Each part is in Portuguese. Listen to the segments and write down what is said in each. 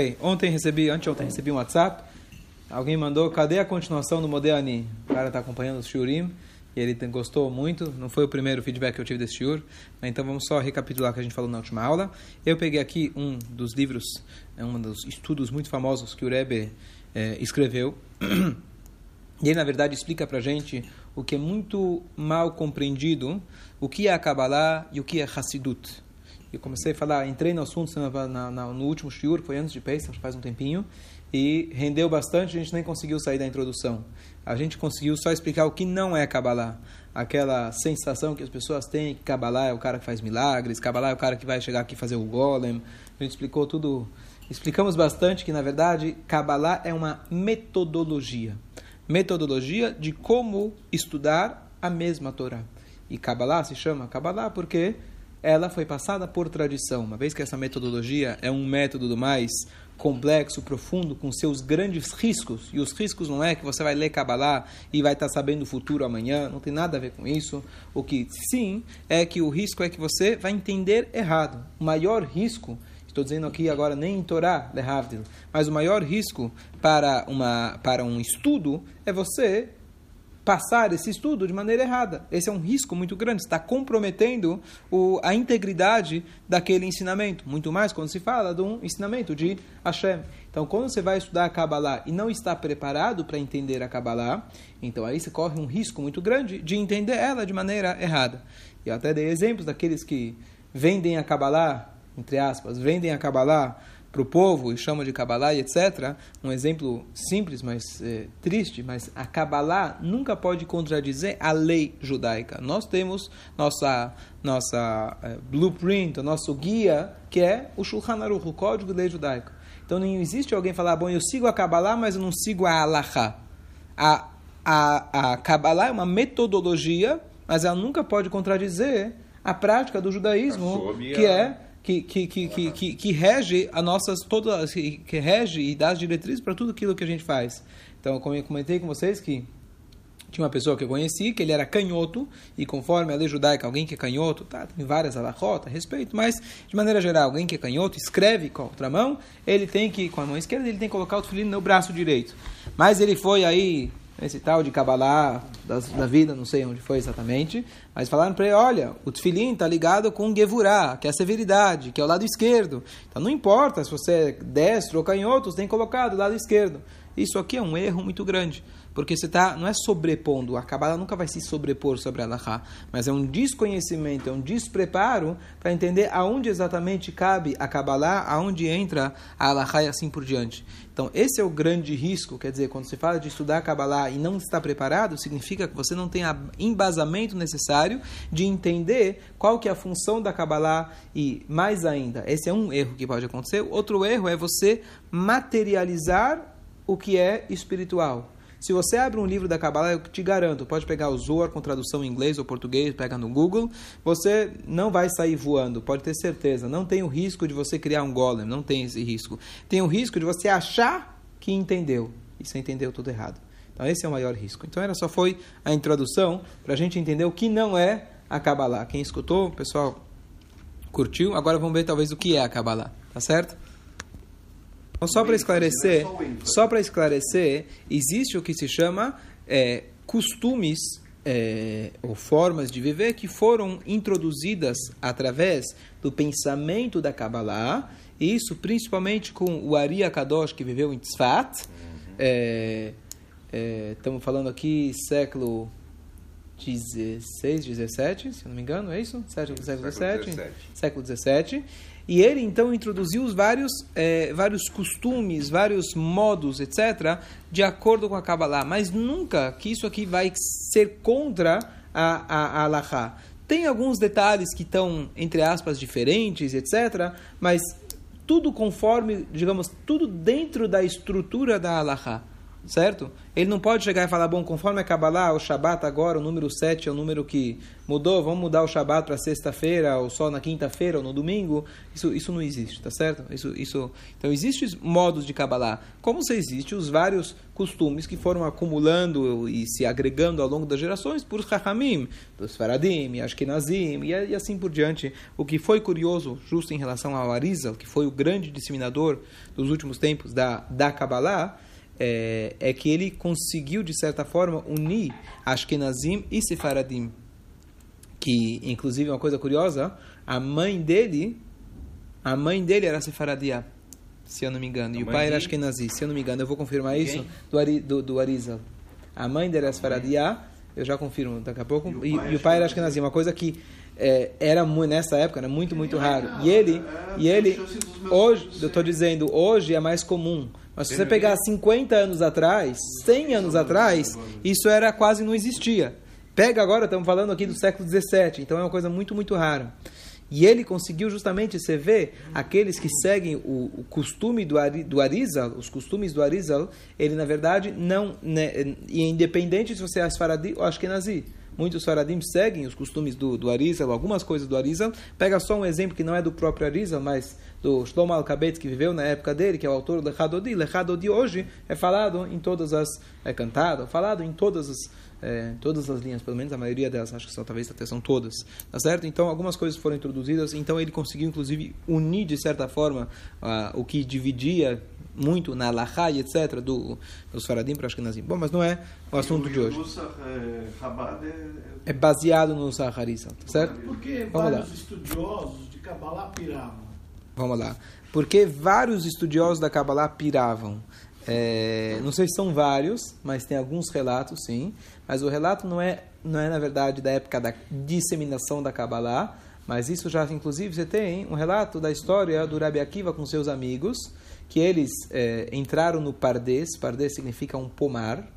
Okay. Ontem recebi, anteontem recebi um WhatsApp. Alguém mandou, cadê a continuação do Modéani? O cara está acompanhando o Shurim e ele gostou muito. Não foi o primeiro feedback que eu tive desse Shur. Então vamos só recapitular o que a gente falou na última aula. Eu peguei aqui um dos livros, é um dos estudos muito famosos que o Rebbe é, escreveu. E ele, na verdade, explica para gente o que é muito mal compreendido, o que é a Kabbalah e o que é Hassidut eu comecei a falar, entrei no assunto na, na, no último shiur, foi antes de Pesach, faz um tempinho, e rendeu bastante, a gente nem conseguiu sair da introdução. A gente conseguiu só explicar o que não é Kabbalah. Aquela sensação que as pessoas têm que Kabbalah é o cara que faz milagres, Kabbalah é o cara que vai chegar aqui fazer o golem. A gente explicou tudo, explicamos bastante que, na verdade, Kabbalah é uma metodologia. Metodologia de como estudar a mesma Torá. E Kabbalah se chama Kabbalah porque ela foi passada por tradição. Uma vez que essa metodologia é um método mais complexo, profundo, com seus grandes riscos, e os riscos não é que você vai ler Kabbalah e vai estar sabendo o futuro amanhã, não tem nada a ver com isso. O que sim é que o risco é que você vai entender errado. O maior risco Estou dizendo aqui agora nem em Torá, Lehavdil, mas o maior risco para, uma, para um estudo é você passar esse estudo de maneira errada. Esse é um risco muito grande, está comprometendo o, a integridade daquele ensinamento. Muito mais quando se fala de um ensinamento de Hashem. Então, quando você vai estudar a Kabbalah e não está preparado para entender a Kabbalah, então aí você corre um risco muito grande de entender ela de maneira errada. E eu até dei exemplos daqueles que vendem a Kabbalah, entre aspas, vendem a Kabbalah para o povo e chama de Kabbalah e etc. Um exemplo simples, mas é, triste, mas a Kabbalah nunca pode contradizer a lei judaica. Nós temos nossa nossa é, blueprint, o nosso guia, que é o Shulchan Aruch, o Código de Lei Judaica. Então não existe alguém falar, bom, eu sigo a Kabbalah, mas eu não sigo a Halachá. A, a, a Kabbalah é uma metodologia, mas ela nunca pode contradizer a prática do judaísmo, que é que, que, que, que, que, que rege a nossas todas que rege e dá as diretrizes para tudo aquilo que a gente faz. Então, como eu comentei com vocês que tinha uma pessoa que eu conheci, que ele era canhoto, e conforme a lei judaica, alguém que é canhoto, tá, tem várias alahotas a respeito, mas, de maneira geral, alguém que é canhoto, escreve com a outra mão, ele tem que, com a mão esquerda, ele tem que colocar o filhinho no braço direito. Mas ele foi aí esse tal de Kabbalah da vida, não sei onde foi exatamente, mas falaram para ele, olha, o tefilim está ligado com Gevurah, que é a severidade, que é o lado esquerdo. Então não importa se você é destro ou canhoto, você tem colocado o lado esquerdo. Isso aqui é um erro muito grande. Porque você tá, não é sobrepondo, a Kabbalah nunca vai se sobrepor sobre a Allahá, mas é um desconhecimento, é um despreparo para entender aonde exatamente cabe a Kabbalah, aonde entra a Allahá e assim por diante. Então, esse é o grande risco, quer dizer, quando se fala de estudar a Kabbalah e não está preparado, significa que você não tem embasamento necessário de entender qual que é a função da Kabbalah e, mais ainda, esse é um erro que pode acontecer. Outro erro é você materializar o que é espiritual. Se você abre um livro da Kabbalah, eu te garanto, pode pegar o Zohar com tradução em inglês ou português, pega no Google, você não vai sair voando, pode ter certeza. Não tem o risco de você criar um golem, não tem esse risco. Tem o risco de você achar que entendeu, e você entendeu tudo errado. Então esse é o maior risco. Então era só foi a introdução para a gente entender o que não é a Kabbalah. Quem escutou, pessoal, curtiu. Agora vamos ver talvez o que é a Kabbalah, tá certo? Então, só para esclarecer, só para esclarecer, existe o que se chama é, costumes é, ou formas de viver que foram introduzidas através do pensamento da Kabbalah, e isso principalmente com o Ari Akadosh, que viveu em Tzfat. É, é, estamos falando aqui século 16, 17, se não me engano, é isso? Século, século 17. Século 17. E ele então introduziu os vários, é, vários costumes, vários modos, etc., de acordo com a Kabbalah. Mas nunca que isso aqui vai ser contra a, a, a. Tem alguns detalhes que estão, entre aspas, diferentes, etc., mas tudo conforme, digamos, tudo dentro da estrutura da Allahá. Certo? Ele não pode chegar e falar, bom, conforme a Kabbalah, o Shabat agora, o número 7 é o número que mudou, vamos mudar o Shabat para sexta-feira, ou só na quinta-feira, ou no domingo. Isso, isso não existe, tá certo? Isso, isso... Então, existem modos de Kabbalah. Como se existem os vários costumes que foram acumulando e se agregando ao longo das gerações por Chachamim, dos Faradim, Ashkenazim, e, e assim por diante. O que foi curioso, justo em relação ao Arizal, que foi o grande disseminador dos últimos tempos da, da Kabbalah, é, é que ele conseguiu, de certa forma, unir Ashkenazim e Sefaradim. Que, inclusive, uma coisa curiosa, a mãe dele, a mãe dele era Sefaradia, se eu não me engano, a e o pai de... era Ashkenazi, se eu não me engano, eu vou confirmar isso do, Ari, do, do Arizal. A mãe dele era Sefaradia, eu já confirmo daqui a pouco, e o pai, e, e o pai era Ashkenazi, uma coisa que é, era nessa época era muito muito raro e ele e ele hoje eu estou dizendo hoje é mais comum mas se você pegar 50 anos atrás, 100 anos atrás, isso era quase não existia. Pega agora, estamos falando aqui do século 17, então é uma coisa muito, muito rara. E ele conseguiu justamente, você vê, aqueles que seguem o, o costume do, Ari, do Arizal, os costumes do Arizal, ele na verdade não, né, e é independente se você é Asfaradi ou Ashkenazi. Muitos Faradim seguem os costumes do, do Arizal, algumas coisas do Arizal. Pega só um exemplo que não é do próprio Arizal, mas do Shlomo Alkabetz, que viveu na época dele, que é o autor do Lechadodi. Lechadodi hoje é falado em todas as... é cantado, falado em todas as... É, todas as linhas, pelo menos a maioria delas, acho que só, talvez até são todas, tá certo? Então algumas coisas foram introduzidas, então ele conseguiu inclusive unir de certa forma o que dividia muito na Alahá e etc. Do, dos Faradim para Ashkenazim. Bom, mas não é o assunto de hoje. É baseado no Saharisa, tá certo? Porque vários estudiosos de Kabbalah piravam. Vamos lá. Porque vários estudiosos da Kabbalah piravam. É, não sei se são vários, mas tem alguns relatos, sim. Mas o relato não é, não é na verdade, da época da disseminação da Kabbalah, mas isso já, inclusive, você tem um relato da história do Rabi Akiva com seus amigos, que eles é, entraram no Pardes. Pardes significa um pomar.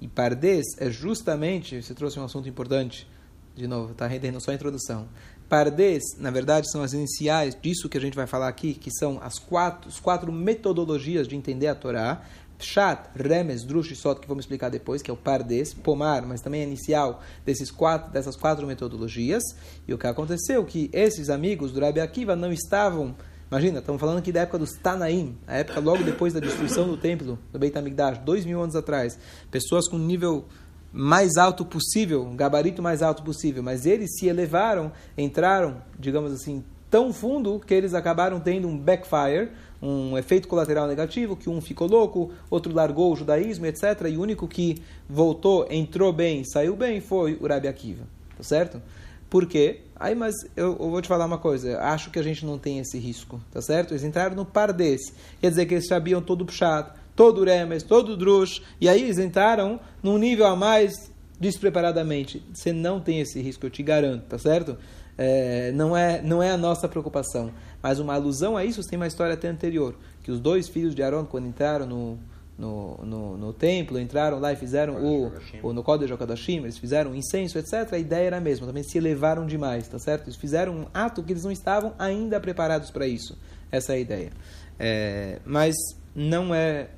E Pardes é justamente, você trouxe um assunto importante, de novo, está rendendo só a introdução. Pardes, na verdade, são as iniciais disso que a gente vai falar aqui, que são as quatro, as quatro metodologias de entender a Torá. Pshat, Remes, Drush e Sot, que vamos explicar depois, que é o Pardes, Pomar, mas também é inicial desses quatro, dessas quatro metodologias. E o que aconteceu que esses amigos do Rabi Akiva não estavam Imagina, estamos falando aqui da época dos Tanaim, a época logo depois da destruição do templo, do Beit HaMikdash, dois mil anos atrás. Pessoas com nível mais alto possível, um gabarito mais alto possível, mas eles se elevaram, entraram, digamos assim, tão fundo que eles acabaram tendo um backfire, um efeito colateral negativo, que um ficou louco, outro largou o judaísmo, etc. E o único que voltou, entrou bem, saiu bem, foi o Rabi Akiva. Tá certo? Por quê? Aí, mas eu, eu, vou te falar uma coisa. Acho que a gente não tem esse risco, tá certo? Eles entraram no par desse. Quer dizer que eles sabiam todo o puxado todo o remes, todo o drush, e aí eles entraram num nível a mais despreparadamente. Você não tem esse risco, eu te garanto, tá certo? É, não, é, não é a nossa preocupação. Mas uma alusão a isso tem uma história até anterior, que os dois filhos de Aaron, quando entraram no, no, no, no templo, entraram lá e fizeram o, o no Kodesh Kadashim, eles fizeram incenso, etc. A ideia era a mesma, também se elevaram demais, tá certo? Eles fizeram um ato que eles não estavam ainda preparados para isso. Essa é a ideia. É, mas não é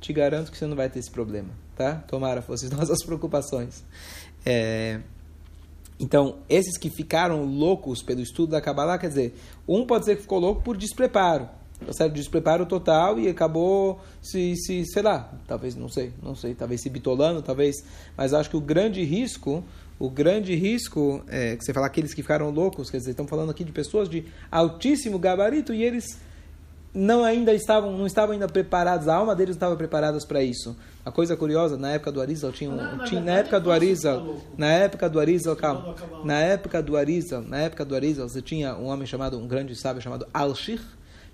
te garanto que você não vai ter esse problema, tá? Tomara fossem nossas preocupações. É, então, esses que ficaram loucos pelo estudo da Kabbalah, quer dizer, um pode ser que ficou louco por despreparo, tá certo? Despreparo total e acabou se, se, sei lá, talvez, não sei, não sei, talvez se bitolando, talvez, mas acho que o grande risco, o grande risco, é, que você fala aqueles que ficaram loucos, quer dizer, estamos falando aqui de pessoas de altíssimo gabarito e eles não ainda estavam não estavam ainda preparados, a alma deles não estava preparada para isso. A coisa curiosa, na época do Arizal tinha, um, tinha na época do Arizal, na época do Arizal, calma, na época do Arizal, na época do Arizal, você tinha um homem chamado, um grande sábio chamado Alshir,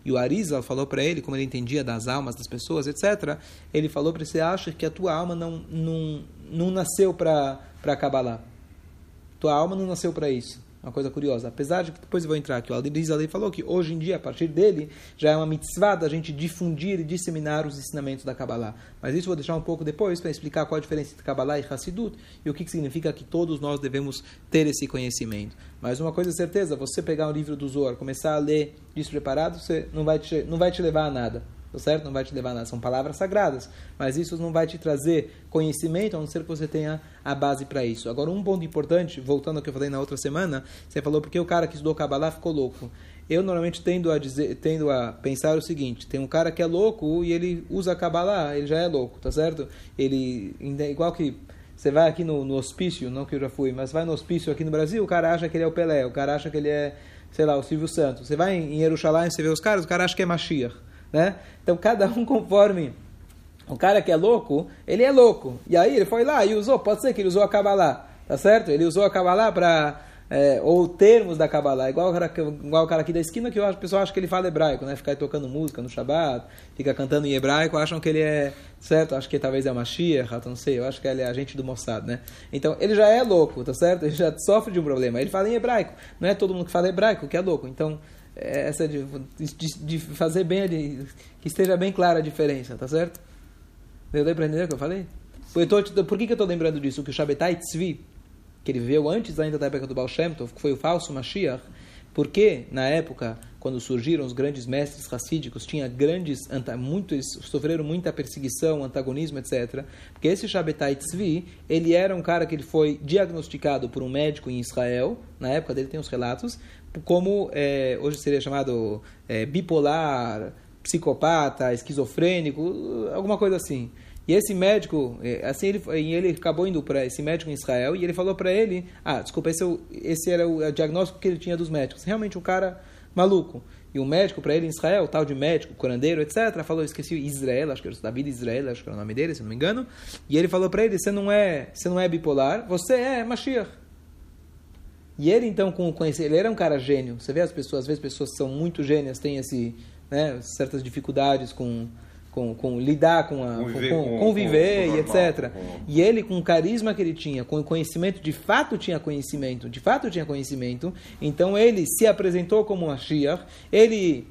e o Arizal falou para ele, como ele entendia das almas das pessoas, etc. Ele falou para esse Alshir que a tua alma não não, não nasceu para para Kabbalah. Tua alma não nasceu para isso uma coisa curiosa. Apesar de que depois eu vou entrar aqui, o Aldir Ali falou que hoje em dia, a partir dele, já é uma mitzvah da gente difundir e disseminar os ensinamentos da Kabbalah. Mas isso eu vou deixar um pouco depois para explicar qual a diferença entre Kabbalah e Hassidut e o que, que significa que todos nós devemos ter esse conhecimento. Mas uma coisa é certeza, você pegar um livro do Zohar, começar a ler despreparado, você não vai te, não vai te levar a nada. Tá certo? Não vai te levar nada. São palavras sagradas, mas isso não vai te trazer conhecimento, a não ser que você tenha a base para isso. Agora, um ponto importante, voltando ao que eu falei na outra semana, você falou porque o cara que estudou Kabbalah ficou louco. Eu normalmente tendo a dizer, tendo a pensar o seguinte: tem um cara que é louco e ele usa Kabbalah, ele já é louco, tá certo? Ele igual que você vai aqui no, no, hospício, não que eu já fui, mas vai no hospício aqui no Brasil, o cara acha que ele é o Pelé, o cara acha que ele é, sei lá, o Silvio Santos. Você vai em Jerusalém, você vê os caras, o cara acha que é Mashiach, né? Então cada um conforme o cara que é louco, ele é louco. E aí ele foi lá e usou, pode ser que ele usou a Kabbalah, tá certo? Ele usou a Kabbalah para é, ou termos da Kabbalah, igual o, cara, igual o cara aqui da esquina que o pessoal acha que ele fala hebraico, né? Fica tocando música no Shabbat, fica cantando em hebraico, acham que ele é, certo? Acho que talvez é Mashiach, não sei, eu acho que ele é agente do Mossad, né? Então, ele já é louco, tá certo? Ele já sofre de um problema. Ele fala em hebraico, não é todo mundo que fala hebraico que é louco. Então, essa de, de, de fazer bem, de, que esteja bem clara a diferença, tá certo? Deu para entender o que eu falei? Eu tô, por que, que eu estou lembrando disso? Que o Shabbatai Tzvi, que ele viveu antes ainda da época do Baal Shem Tov, que foi o falso Mashiach, porque na época, quando surgiram os grandes mestres racídicos, tinha grandes, muitos sofreram muita perseguição, antagonismo, etc. Porque esse Shabbatai Tzvi, ele era um cara que ele foi diagnosticado por um médico em Israel, na época dele tem os relatos, como é, hoje seria chamado é, bipolar, psicopata, esquizofrênico, alguma coisa assim. E esse médico, é, assim ele, ele acabou indo para esse médico em Israel e ele falou para ele, ah, desculpa, esse, é esse era o diagnóstico que ele tinha dos médicos. Realmente um cara maluco. E o médico para ele em Israel, tal de médico, curandeiro, etc., falou, esqueci Israel, acho que era David Israel, acho que era o nome dele, se não me engano. E ele falou para ele, você não é, você não é bipolar, você é Mashiach. E ele então com conhecer, ele era um cara gênio. Você vê as pessoas, às vezes pessoas que são muito gênias têm esse, né, certas dificuldades com com, com lidar com a conviver, com, com, conviver com, e etc. E ele com o carisma que ele tinha, com o conhecimento, de fato tinha conhecimento, de fato tinha conhecimento. Então ele se apresentou como um Mashiach, ele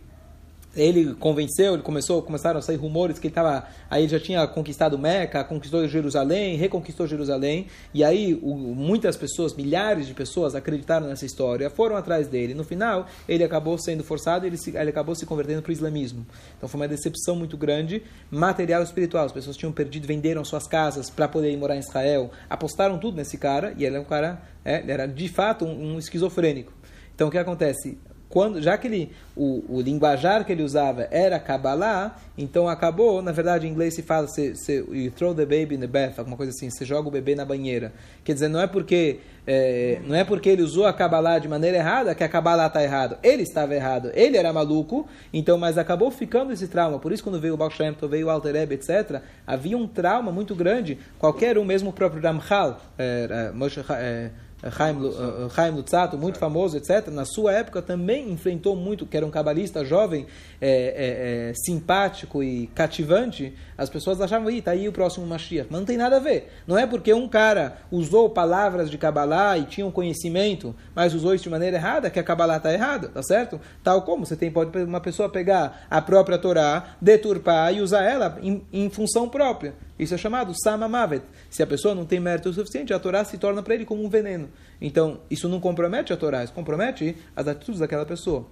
ele convenceu, ele começou, começaram a sair rumores que ele estava, aí já tinha conquistado Meca, conquistou Jerusalém, reconquistou Jerusalém, e aí o, muitas pessoas, milhares de pessoas acreditaram nessa história, foram atrás dele. No final, ele acabou sendo forçado, ele, se, ele acabou se convertendo para o islamismo. Então foi uma decepção muito grande, material e espiritual. As pessoas tinham perdido, venderam suas casas para poder ir morar em Israel, apostaram tudo nesse cara, e ele é um cara, é, ele era de fato um, um esquizofrênico. Então o que acontece? Quando, já que ele, o, o linguajar que ele usava era Kabbalah, então acabou, na verdade em inglês se fala, se, se, you throw the baby in the bath, alguma coisa assim, você joga o bebê na banheira. Quer dizer, não é porque, é, não é porque ele usou a Kabbalah de maneira errada que a Kabbalah está errado. Ele estava errado, ele era maluco, então, mas acabou ficando esse trauma. Por isso, quando veio o Baal Shem Tov, veio o Alter Rebbe, etc., havia um trauma muito grande. Qualquer um, mesmo o próprio Ramchal, é, Moshe, é, Chaim Lutzato, muito famoso, etc., na sua época também enfrentou muito, que era um cabalista jovem, é, é, é, simpático e cativante, as pessoas achavam, ih, tá aí o próximo Mashiach. Mas não tem nada a ver. Não é porque um cara usou palavras de Kabbalah e tinha um conhecimento, mas usou isso de maneira errada, que a Kabbalah está errada, tá certo? Tal como você tem, pode uma pessoa pegar a própria Torá, deturpar e usar ela em, em função própria. Isso é chamado Samamavet. Se a pessoa não tem mérito suficiente, a Torá se torna para ele como um veneno. Então, isso não compromete a Torá, isso compromete as atitudes daquela pessoa.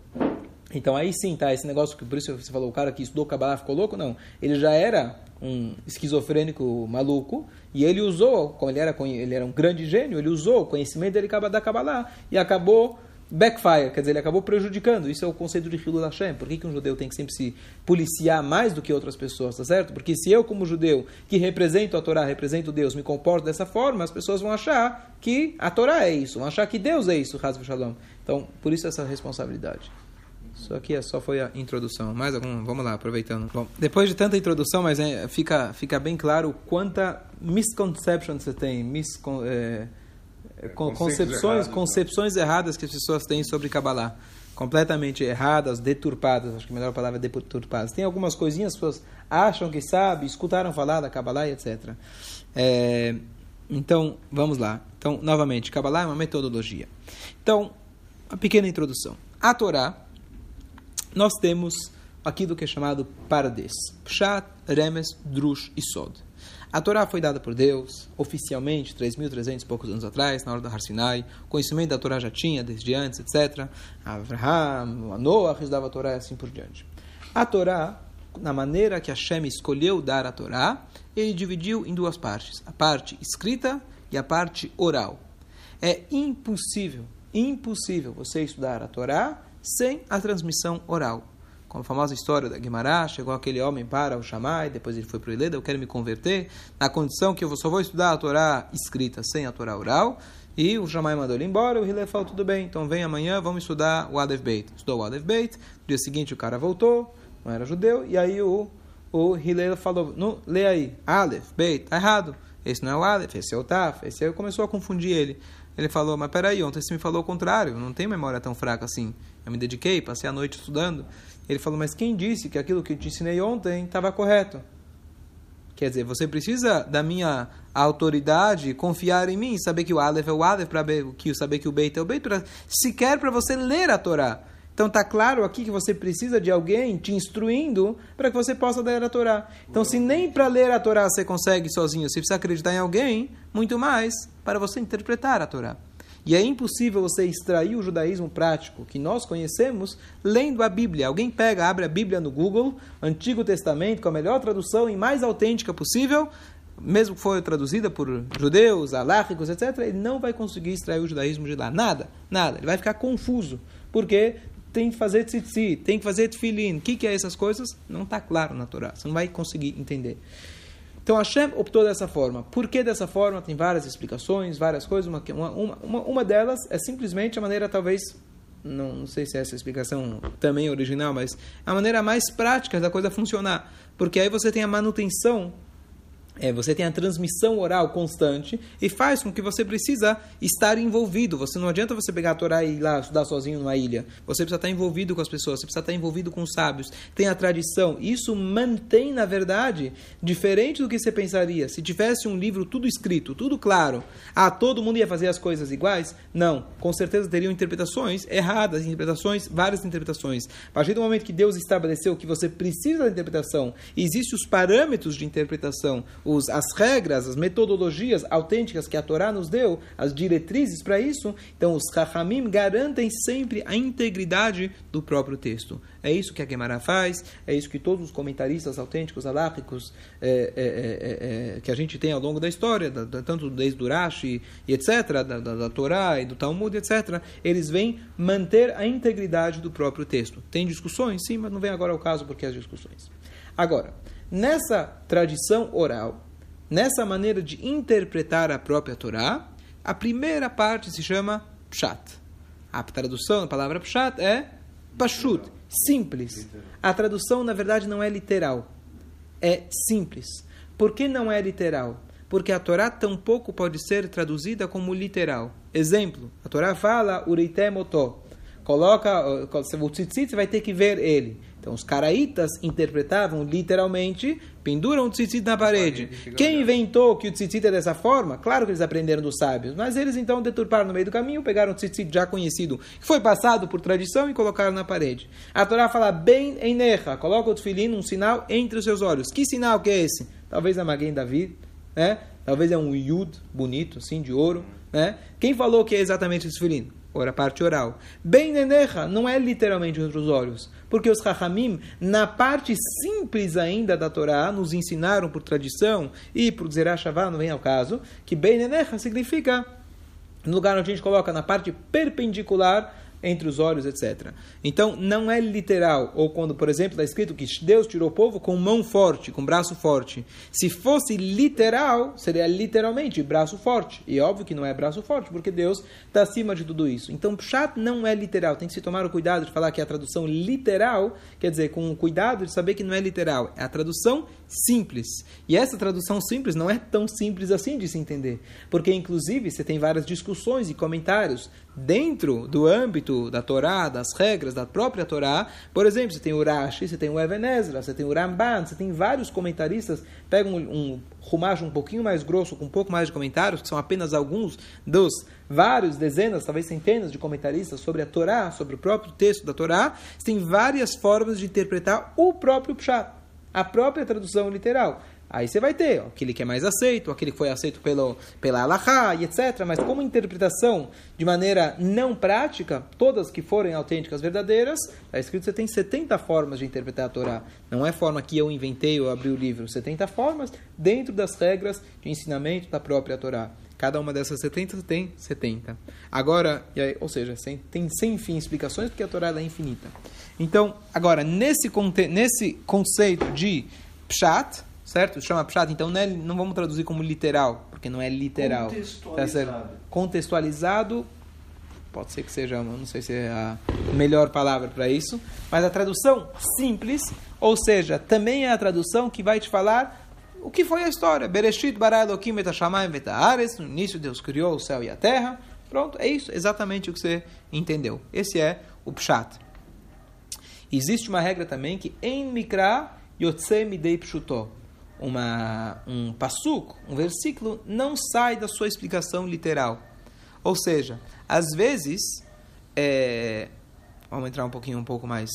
Então aí sim, tá, esse negócio que por isso você falou, o cara que estudou Kabbalah ficou louco, não. Ele já era um esquizofrênico maluco e ele usou, como ele era, ele era um grande gênio, ele usou o conhecimento dele da Kabbalah e acabou backfire, quer dizer, ele acabou prejudicando. Isso é o conceito de Hilul Hashem. Por que, que um judeu tem que sempre se policiar mais do que outras pessoas, tá certo? Porque se eu, como judeu, que represento a Torá, represento Deus, me comporto dessa forma, as pessoas vão achar que a Torá é isso, vão achar que Deus é isso, Hazv Shalom. Então, por isso essa responsabilidade. Isso aqui é só foi a introdução. Mais algum? Vamos lá, aproveitando. Bom, depois de tanta introdução, mas é, fica, fica bem claro quanta misconception você tem, miscon, é, concepções, concepções erradas que as pessoas têm sobre Kabbalah. Completamente erradas, deturpadas, acho que a melhor palavra é deturpadas. Tem algumas coisinhas que as pessoas acham que sabem, escutaram falar da Kabbalah e etc. É, então, vamos lá. Então, novamente, Kabbalah é uma metodologia. Então, uma pequena introdução. A Torá, nós temos aquilo que é chamado Pardes. Pshat, Remes, Drush e Sod. A Torá foi dada por Deus, oficialmente, 3.300 e poucos anos atrás, na hora do Har Sinai. O conhecimento da Torá já tinha desde antes, etc. Abraham, Noah estudava a Torá e assim por diante. A Torá, na maneira que Hashem escolheu dar a Torá, ele dividiu em duas partes: a parte escrita e a parte oral. É impossível, impossível você estudar a Torá sem a transmissão oral. Como a famosa história da Guimará, chegou aquele homem para o Shammai, depois ele foi para o Ileda, eu quero me converter, na condição que eu só vou estudar a Torá escrita sem a Torá oral, e o Shammai mandou ele embora, o Hillel falou, tudo bem, então vem amanhã, vamos estudar o Adef Beit. Estudou o Adef Beit, no dia seguinte o cara voltou, não era judeu, e aí o, o Hillel falou, não, lê aí, Aleph, Beit, tá errado, esse não é o Aleph, esse é o Taf, esse aí começou a confundir ele. Ele falou, mas peraí, ontem você me falou o contrário, não tenho memória tão fraca assim. Eu me dediquei, passei a noite estudando. Ele falou, mas quem disse que aquilo que eu te ensinei ontem estava correto? Quer dizer, você precisa da minha autoridade, confiar em mim, saber que o Aleph é o Aleph, para saber que o Beit é o Beit, pra, sequer para você ler a Torá. Então está claro aqui que você precisa de alguém te instruindo para que você possa ler a Torá. Então, se nem para ler a Torá você consegue sozinho, você precisa acreditar em alguém, muito mais para você interpretar a Torá. E é impossível você extrair o judaísmo prático que nós conhecemos lendo a Bíblia. Alguém pega, abre a Bíblia no Google, Antigo Testamento, com a melhor tradução e mais autêntica possível, mesmo que for traduzida por judeus, alárricos, etc., ele não vai conseguir extrair o judaísmo de lá. Nada, nada. Ele vai ficar confuso. Porque tem que fazer tzitzi, tem que fazer tefilin. O que, que é essas coisas? Não está claro na Torá. Você não vai conseguir entender. Então Hashem optou dessa forma. Por que dessa forma? Tem várias explicações, várias coisas. Uma, uma, uma, uma delas é simplesmente a maneira, talvez, não, não sei se é essa explicação também original, mas a maneira mais prática da coisa funcionar. Porque aí você tem a manutenção é, você tem a transmissão oral constante e faz com que você precisa estar envolvido. Você não adianta você pegar a Torá e ir lá estudar sozinho numa ilha. Você precisa estar envolvido com as pessoas, você precisa estar envolvido com os sábios. Tem a tradição. Isso mantém, na verdade, diferente do que você pensaria. Se tivesse um livro tudo escrito, tudo claro, ah, todo mundo ia fazer as coisas iguais? Não. Com certeza teriam interpretações erradas, interpretações, várias interpretações. A partir do momento que Deus estabeleceu que você precisa da interpretação, existem os parâmetros de interpretação, os, as regras, as metodologias autênticas que a Torá nos deu, as diretrizes para isso, então os Chachamim garantem sempre a integridade do próprio texto. É isso que a Gemara faz, é isso que todos os comentaristas autênticos, aláficos, é, é, é, é, que a gente tem ao longo da história, da, da, tanto desde o Rashi e etc., da, da, da Torá e do Talmud, etc., eles vêm manter a integridade do próprio texto. Tem discussões, sim, mas não vem agora ao caso porque as discussões. Agora, Nessa tradição oral, nessa maneira de interpretar a própria Torá, a primeira parte se chama Pshat. A tradução da palavra Pshat é Pashut, simples. A tradução, na verdade, não é literal, é simples. Por que não é literal? Porque a Torá tampouco pode ser traduzida como literal. Exemplo, a Torá fala Ureitem Otó. Coloca, o tzitzit, você vai ter que ver ele. Então, os caraítas interpretavam literalmente, penduram o tzitzit na parede. Quem inventou que o tzitzit é dessa forma? Claro que eles aprenderam dos sábios, mas eles então deturparam no meio do caminho, pegaram o tzitzit já conhecido, que foi passado por tradição e colocaram na parede. A Torá fala bem em necha, coloca o tefilin, um sinal entre os seus olhos. Que sinal que é esse? Talvez a Maguen David, né? Talvez é um yud bonito, assim, de ouro, né? Quem falou que é exatamente o tefilin? Ora, a parte oral. Bem nenecha não é literalmente entre os olhos, porque os Rahamim, na parte simples ainda da Torá, nos ensinaram por tradição e por Zerashavá, não vem ao caso, que bem nenecha significa no lugar onde a gente coloca na parte perpendicular entre os olhos, etc. Então, não é literal. Ou quando, por exemplo, está escrito que Deus tirou o povo com mão forte, com braço forte. Se fosse literal, seria literalmente braço forte. E óbvio que não é braço forte, porque Deus está acima de tudo isso. Então, Pshat não é literal. Tem que se tomar o cuidado de falar que a tradução literal, quer dizer, com o cuidado de saber que não é literal. É a tradução simples. E essa tradução simples não é tão simples assim de se entender. Porque, inclusive, você tem várias discussões e comentários dentro do âmbito da Torá, das regras da própria Torá. Por exemplo, você tem o Rashi, você tem o Even Ezra, você tem o Ramban, você tem vários comentaristas, pegam um, um rumacho um pouquinho mais grosso, com um pouco mais de comentários, que são apenas alguns dos vários, dezenas, talvez centenas de comentaristas sobre a Torá, sobre o próprio texto da Torá. Você tem várias formas de interpretar o próprio Pshat, a própria tradução literal. Aí você vai ter aquele que é mais aceito, aquele que foi aceito pelo, pela Allahá e etc. Mas como interpretação de maneira não prática, todas que forem autênticas, verdadeiras, está escrito que você tem 70 formas de interpretar a Torá. Não é forma que eu inventei ou abri o livro. 70 formas dentro das regras de ensinamento da própria Torá. Cada uma dessas 70 tem 70. Agora, aí, ou seja, tem sem fim explicações porque a Torá é infinita. Então, agora, nesse, nesse conceito de Pshat, certo? Chama pshat, então não, é, não vamos traduzir como literal, porque não é literal. Contextualizado. Tá Contextualizado, pode ser que seja, não sei se é a melhor palavra para isso, mas a tradução simples, ou seja, também é a tradução que vai te falar o que foi a história. Bereshit bara Elohim et hashamayim et no início Deus criou o céu e a terra. Pronto, é isso, exatamente o que você entendeu. Esse é o pshat. Existe uma regra também que em mikra yotze midei pshuto uma, um passuco, um versículo, não sai da sua explicação literal. Ou seja, às vezes, é, vamos entrar um pouquinho um pouco mais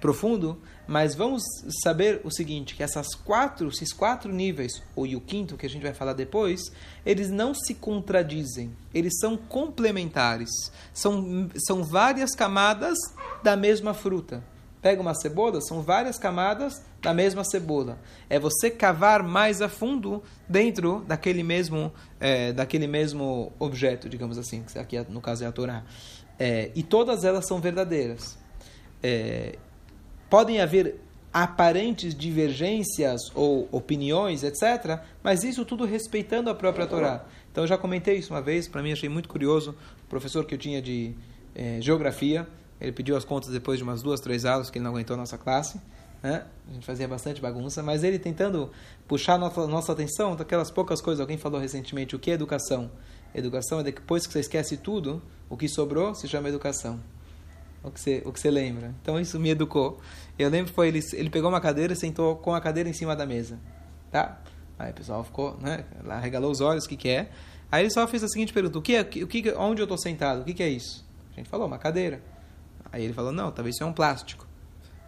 profundo, mas vamos saber o seguinte, que essas quatro, esses quatro níveis, ou e o quinto que a gente vai falar depois, eles não se contradizem, eles são complementares, são, são várias camadas da mesma fruta. Pega uma cebola, são várias camadas da mesma cebola. É você cavar mais a fundo dentro daquele mesmo, é, daquele mesmo objeto, digamos assim, que aqui no caso é a Torá. É, e todas elas são verdadeiras. É, podem haver aparentes divergências ou opiniões, etc., mas isso tudo respeitando a própria Torá. Então, eu já comentei isso uma vez, para mim achei muito curioso, o professor que eu tinha de é, geografia, ele pediu as contas depois de umas duas, três aulas, que ele não aguentou a nossa classe. Né? A gente fazia bastante bagunça, mas ele tentando puxar nossa, nossa atenção daquelas poucas coisas. Alguém falou recentemente o que é educação. Educação é depois que você esquece tudo, o que sobrou se chama educação. O que você, o que você lembra. Então isso me educou. Eu lembro que foi ele, ele pegou uma cadeira e sentou com a cadeira em cima da mesa. Tá? Aí o pessoal ficou, né? Lá regalou os olhos, o que, que é. Aí ele só fez a seguinte pergunta: o que é, o que, onde eu estou sentado? O que, que é isso? A gente falou, uma cadeira. Aí ele falou, não, talvez isso é um plástico.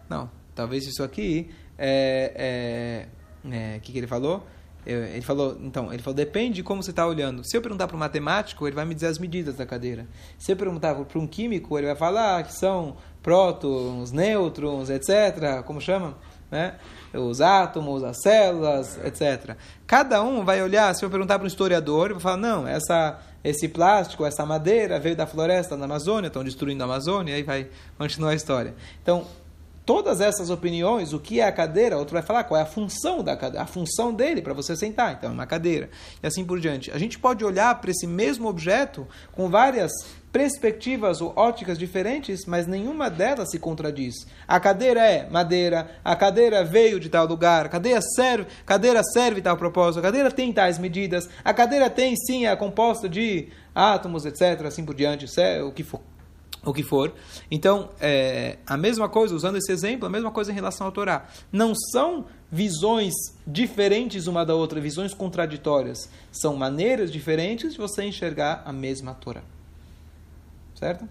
Não, talvez isso aqui é... É, é, que, que ele falou? Ele falou, então, ele falou, depende de como você está olhando. Se eu perguntar para um matemático, ele vai me dizer as medidas da cadeira. Se eu perguntar para um químico, ele vai falar que são prótons, nêutrons, etc. Como chama? Né? Os átomos, as células, etc. Cada um vai olhar, se eu perguntar para um historiador, ele vai falar, não, essa esse plástico, essa madeira veio da floresta na Amazônia, estão destruindo a Amazônia, e aí vai continuar a história. Então, todas essas opiniões, o que é a cadeira, outro vai falar qual é a função da cadeira, a função dele para você sentar, então é uma cadeira, e assim por diante. A gente pode olhar para esse mesmo objeto com várias perspectivas ou óticas diferentes, mas nenhuma delas se contradiz. A cadeira é madeira, a cadeira veio de tal lugar, a cadeira serve, cadeira serve tal propósito, a cadeira tem tais medidas, a cadeira tem sim, é composta de átomos, etc., assim por diante, é o que for o que for. Então, é, a mesma coisa, usando esse exemplo, a mesma coisa em relação ao Torá. Não são visões diferentes uma da outra, visões contraditórias. São maneiras diferentes de você enxergar a mesma Torá. Certo?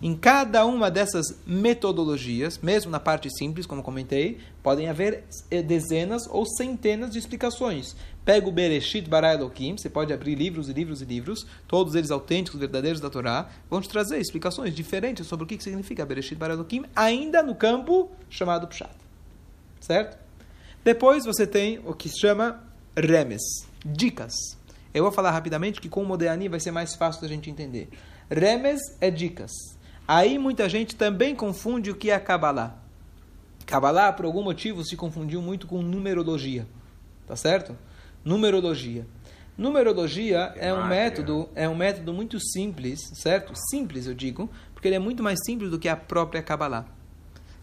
Em cada uma dessas metodologias, mesmo na parte simples, como comentei, podem haver eh, dezenas ou centenas de explicações. Pega o Bereshit Bara Elohim, você pode abrir livros e livros e livros, todos eles autênticos, verdadeiros da Torá, vão te trazer explicações diferentes sobre o que significa Bereshit Bara Elohim, ainda no campo chamado Pshat. Certo? Depois você tem o que se chama Remes, dicas. Eu vou falar rapidamente que com o Modeani vai ser mais fácil da gente entender. Remes é dicas. Aí muita gente também confunde o que é Kabbalah. Kabbalah, por algum motivo, se confundiu muito com numerologia. Tá certo? Numerologia. Numerologia é um método, é um método muito simples, certo? Simples, eu digo, porque ele é muito mais simples do que a própria Kabbalah.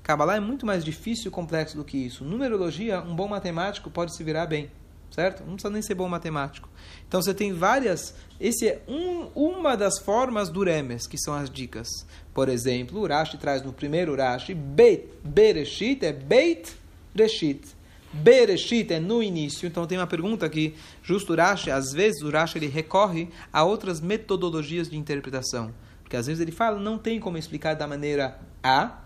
Kabbalah é muito mais difícil e complexo do que isso. Numerologia, um bom matemático pode se virar bem certo? Não precisa nem ser bom matemático. Então você tem várias. Esse é um, uma das formas do Remes, que são as dicas. Por exemplo, o Rashi traz no primeiro Rashi, Beit Bereshit é Beit Reshit. Bereshit é no início. Então tem uma pergunta aqui, justo o Rashi, às vezes o Rashi ele recorre a outras metodologias de interpretação. Porque às vezes ele fala, não tem como explicar da maneira A,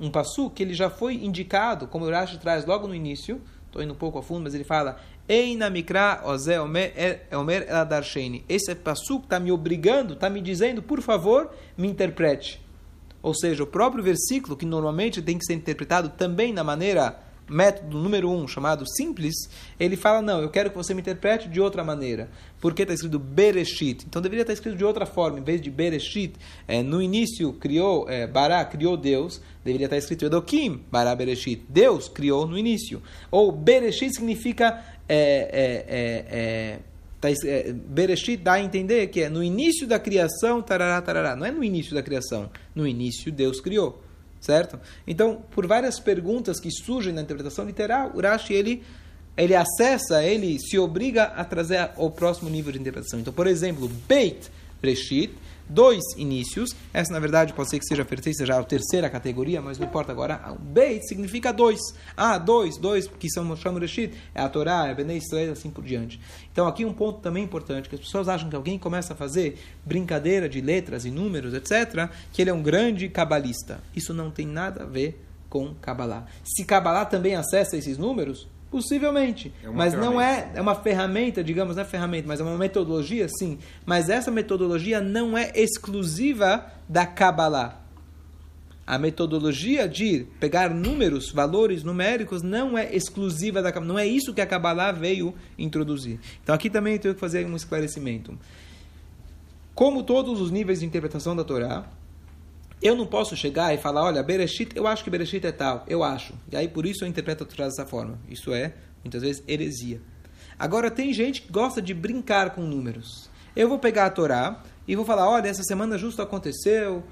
um passu que ele já foi indicado, como o Rashi traz logo no início, estou indo um pouco a fundo, mas ele fala Eina mikra oze omer eladarsheni. Esse passuco está me obrigando, está me dizendo, por favor, me interprete. Ou seja, o próprio versículo, que normalmente tem que ser interpretado também na maneira método número um, chamado simples, ele fala, não, eu quero que você me interprete de outra maneira. Porque está escrito Bereshit. Então deveria estar escrito de outra forma. Em vez de Bereshit, é, no início criou, é, Bará criou Deus, deveria estar escrito Edokim, Bará Bereshit. Deus criou no início. Ou Bereshit significa... É, é, é, é Tá, é, Bereshit dá a entender que é no início da criação, tarará, tarará. Não é no início da criação. No início Deus criou certo? Então, por várias perguntas que surgem na interpretação literal, o Rashi ele ele acessa, ele se obriga a trazer o próximo nível de interpretação. Então, por exemplo, Beit Reshit dois inícios. Essa, na verdade, pode ser que seja pertence já a terceira categoria, mas não importa agora. Beit significa dois. Ah, dois, dois, que são Moshe Reshit, é a Torá, é Bnei Israel, assim por diante. Então, aqui um ponto também importante, que as pessoas acham que alguém começa a fazer brincadeira de letras e números, etc., que ele é um grande cabalista. Isso não tem nada a ver com Kabbalah. Se Kabbalah também acessa esses números, Possivelmente. É mas não é, é uma ferramenta, digamos, não é ferramenta, mas é uma metodologia, sim. Mas essa metodologia não é exclusiva da Kabbalah. A metodologia de pegar números, valores numéricos, não é exclusiva da Kabbalah. Não é isso que a Kabbalah veio introduzir. Então aqui também eu tenho que fazer um esclarecimento. Como todos os níveis de interpretação da Torá, eu não posso chegar e falar, olha, Bereshit, eu acho que Bereshit é tal, eu acho. E aí por isso eu interpreto a Torá dessa forma. Isso é, muitas vezes, heresia. Agora tem gente que gosta de brincar com números. Eu vou pegar a Torá e vou falar, olha, essa semana justo aconteceu,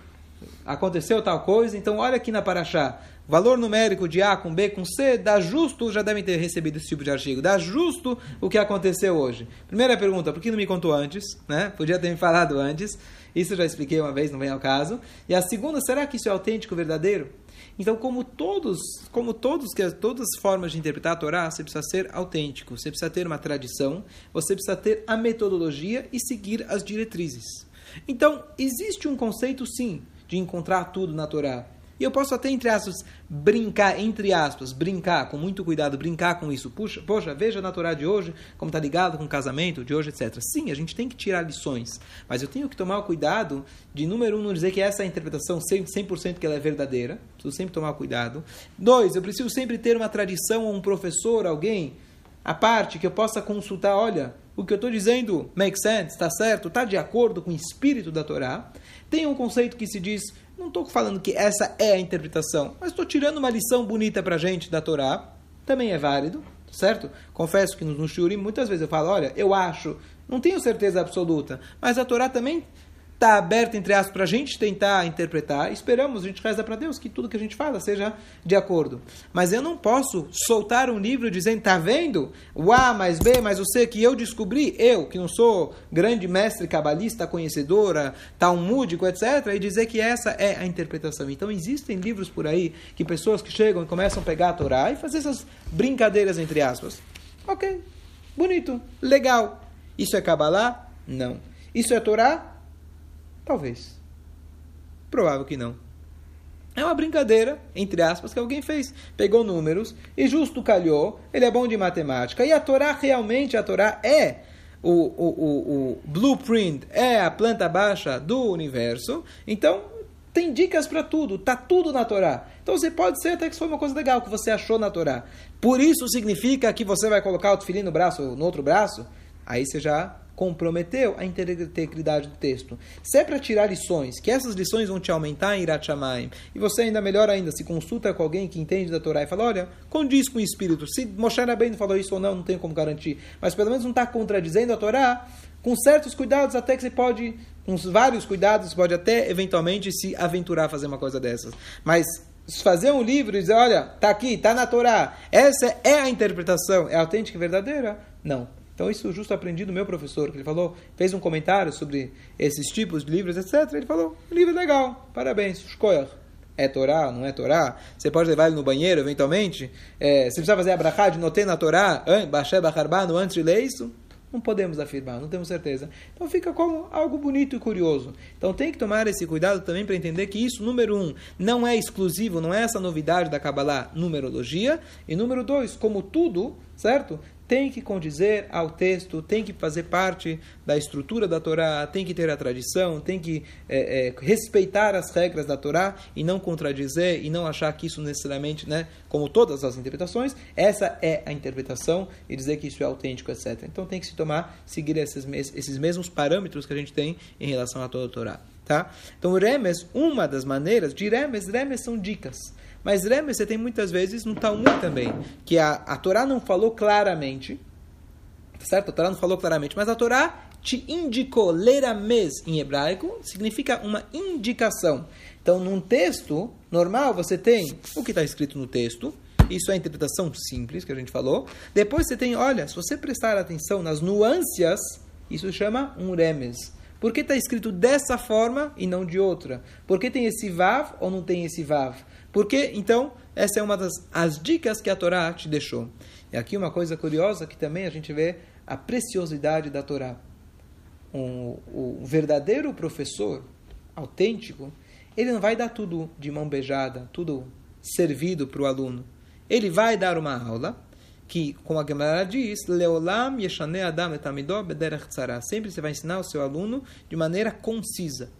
aconteceu tal coisa, então olha aqui na Paraxá, valor numérico de A com B com C, dá justo, já devem ter recebido esse tipo de artigo, dá justo o que aconteceu hoje. Primeira pergunta, por que não me contou antes? Né? Podia ter me falado antes. Isso eu já expliquei uma vez, não vem ao caso. E a segunda, será que isso é autêntico, verdadeiro? Então, como todos, como todos que todas as formas de interpretar a Torá, você precisa ser autêntico, você precisa ter uma tradição, você precisa ter a metodologia e seguir as diretrizes. Então, existe um conceito sim de encontrar tudo na Torá. E eu posso até, entre aspas, brincar, entre aspas, brincar, com muito cuidado, brincar com isso. Puxa, poxa, veja na Torá de hoje como está ligado com o casamento de hoje, etc. Sim, a gente tem que tirar lições, mas eu tenho que tomar o cuidado de, número um, não dizer que essa é a interpretação 100%, que ela é verdadeira. Preciso sempre tomar cuidado. Dois, eu preciso sempre ter uma tradição um professor, alguém, a parte que eu possa consultar, olha, o que eu estou dizendo make sense, está certo, está de acordo com o espírito da Torá. Tem um conceito que se diz não estou falando que essa é a interpretação, mas estou tirando uma lição bonita para a gente da Torá. Também é válido, certo? Confesso que no Shurim muitas vezes eu falo, olha, eu acho, não tenho certeza absoluta, mas a Torá também está aberto, entre aspas, para a gente tentar interpretar. Esperamos, a gente reza para Deus que tudo que a gente fala seja de acordo. Mas eu não posso soltar um livro dizendo, tá vendo? O A mais B mais o C que eu descobri, eu, que não sou grande mestre cabalista, conhecedora, talmúdico, etc., e dizer que essa é a interpretação. Então existem livros por aí que pessoas que chegam e começam a pegar a Torá e fazer essas brincadeiras, entre aspas. Ok, bonito, legal. Isso é Kabbalah? Não. Isso é Torá? Talvez. Provável que não. É uma brincadeira, entre aspas, que alguém fez. Pegou números e justo calhou, ele é bom de matemática. E a Torá, realmente, a Torá é o, o, o, o blueprint, é a planta baixa do universo. Então, tem dicas para tudo, tá tudo na Torá. Então você pode ser até que isso foi uma coisa legal que você achou na Torá. Por isso significa que você vai colocar o tefilim no braço, no outro braço? Aí você já comprometeu a integridade do texto. Se é para tirar lições, que essas lições vão te aumentar em Irat e você ainda melhor ainda, se consulta com alguém que entende da Torá e fala, olha, condiz com o espírito. Se Moshe Rabbeinu falou isso ou não, não tenho como garantir. Mas pelo menos não está contradizendo a Torá, com certos cuidados, até que você pode, com vários cuidados, pode até eventualmente se aventurar a fazer uma coisa dessas. Mas fazer um livro e dizer, olha, tá aqui, tá na Torá, essa é a interpretação, é autêntica e verdadeira? Não. Então, isso justo aprendi do meu professor, que ele falou, fez um comentário sobre esses tipos de livros, etc. Ele falou, livro legal, parabéns, escolha. É Torá, não é Torá? Você pode levar ele no banheiro, eventualmente? É, você precisa fazer a brachá de na Torá, baixar bacharbano antes de ler isso? Não podemos afirmar, não temos certeza. Então fica como algo bonito e curioso. Então tem que tomar esse cuidado também para entender que isso, número um, não é exclusivo, não é essa novidade da Kabbalah, numerologia. E número dois, como tudo, certo? Tem que condizer ao texto, tem que fazer parte da estrutura da Torá, tem que ter a tradição, tem que é, é, respeitar as regras da Torá e não contradizer e não achar que isso necessariamente, né, como todas as interpretações, essa é a interpretação e dizer que isso é autêntico, etc. Então tem que se tomar, seguir esses, esses mesmos parâmetros que a gente tem em relação a toda a Torá. Tá? Então, remes, uma das maneiras de remes, remes são dicas. Mas Remes você tem muitas vezes no Talmud também, que a, a Torá não falou claramente, certo? A Torá não falou claramente, mas a Torá te indicou, lerames em hebraico, significa uma indicação. Então, num texto normal, você tem o que está escrito no texto, isso é a interpretação simples que a gente falou. Depois você tem, olha, se você prestar atenção nas nuances, isso chama um remes. Por que está escrito dessa forma e não de outra? Por que tem esse vav ou não tem esse vav? Porque, então, essa é uma das as dicas que a Torá te deixou. E aqui uma coisa curiosa que também a gente vê a preciosidade da Torá. Um, o verdadeiro professor autêntico, ele não vai dar tudo de mão beijada, tudo servido para o aluno. Ele vai dar uma aula que, como a Gemara diz, Leolam Yeshane Adam Etamidó Bederach Tzara. Sempre você vai ensinar o seu aluno de maneira concisa.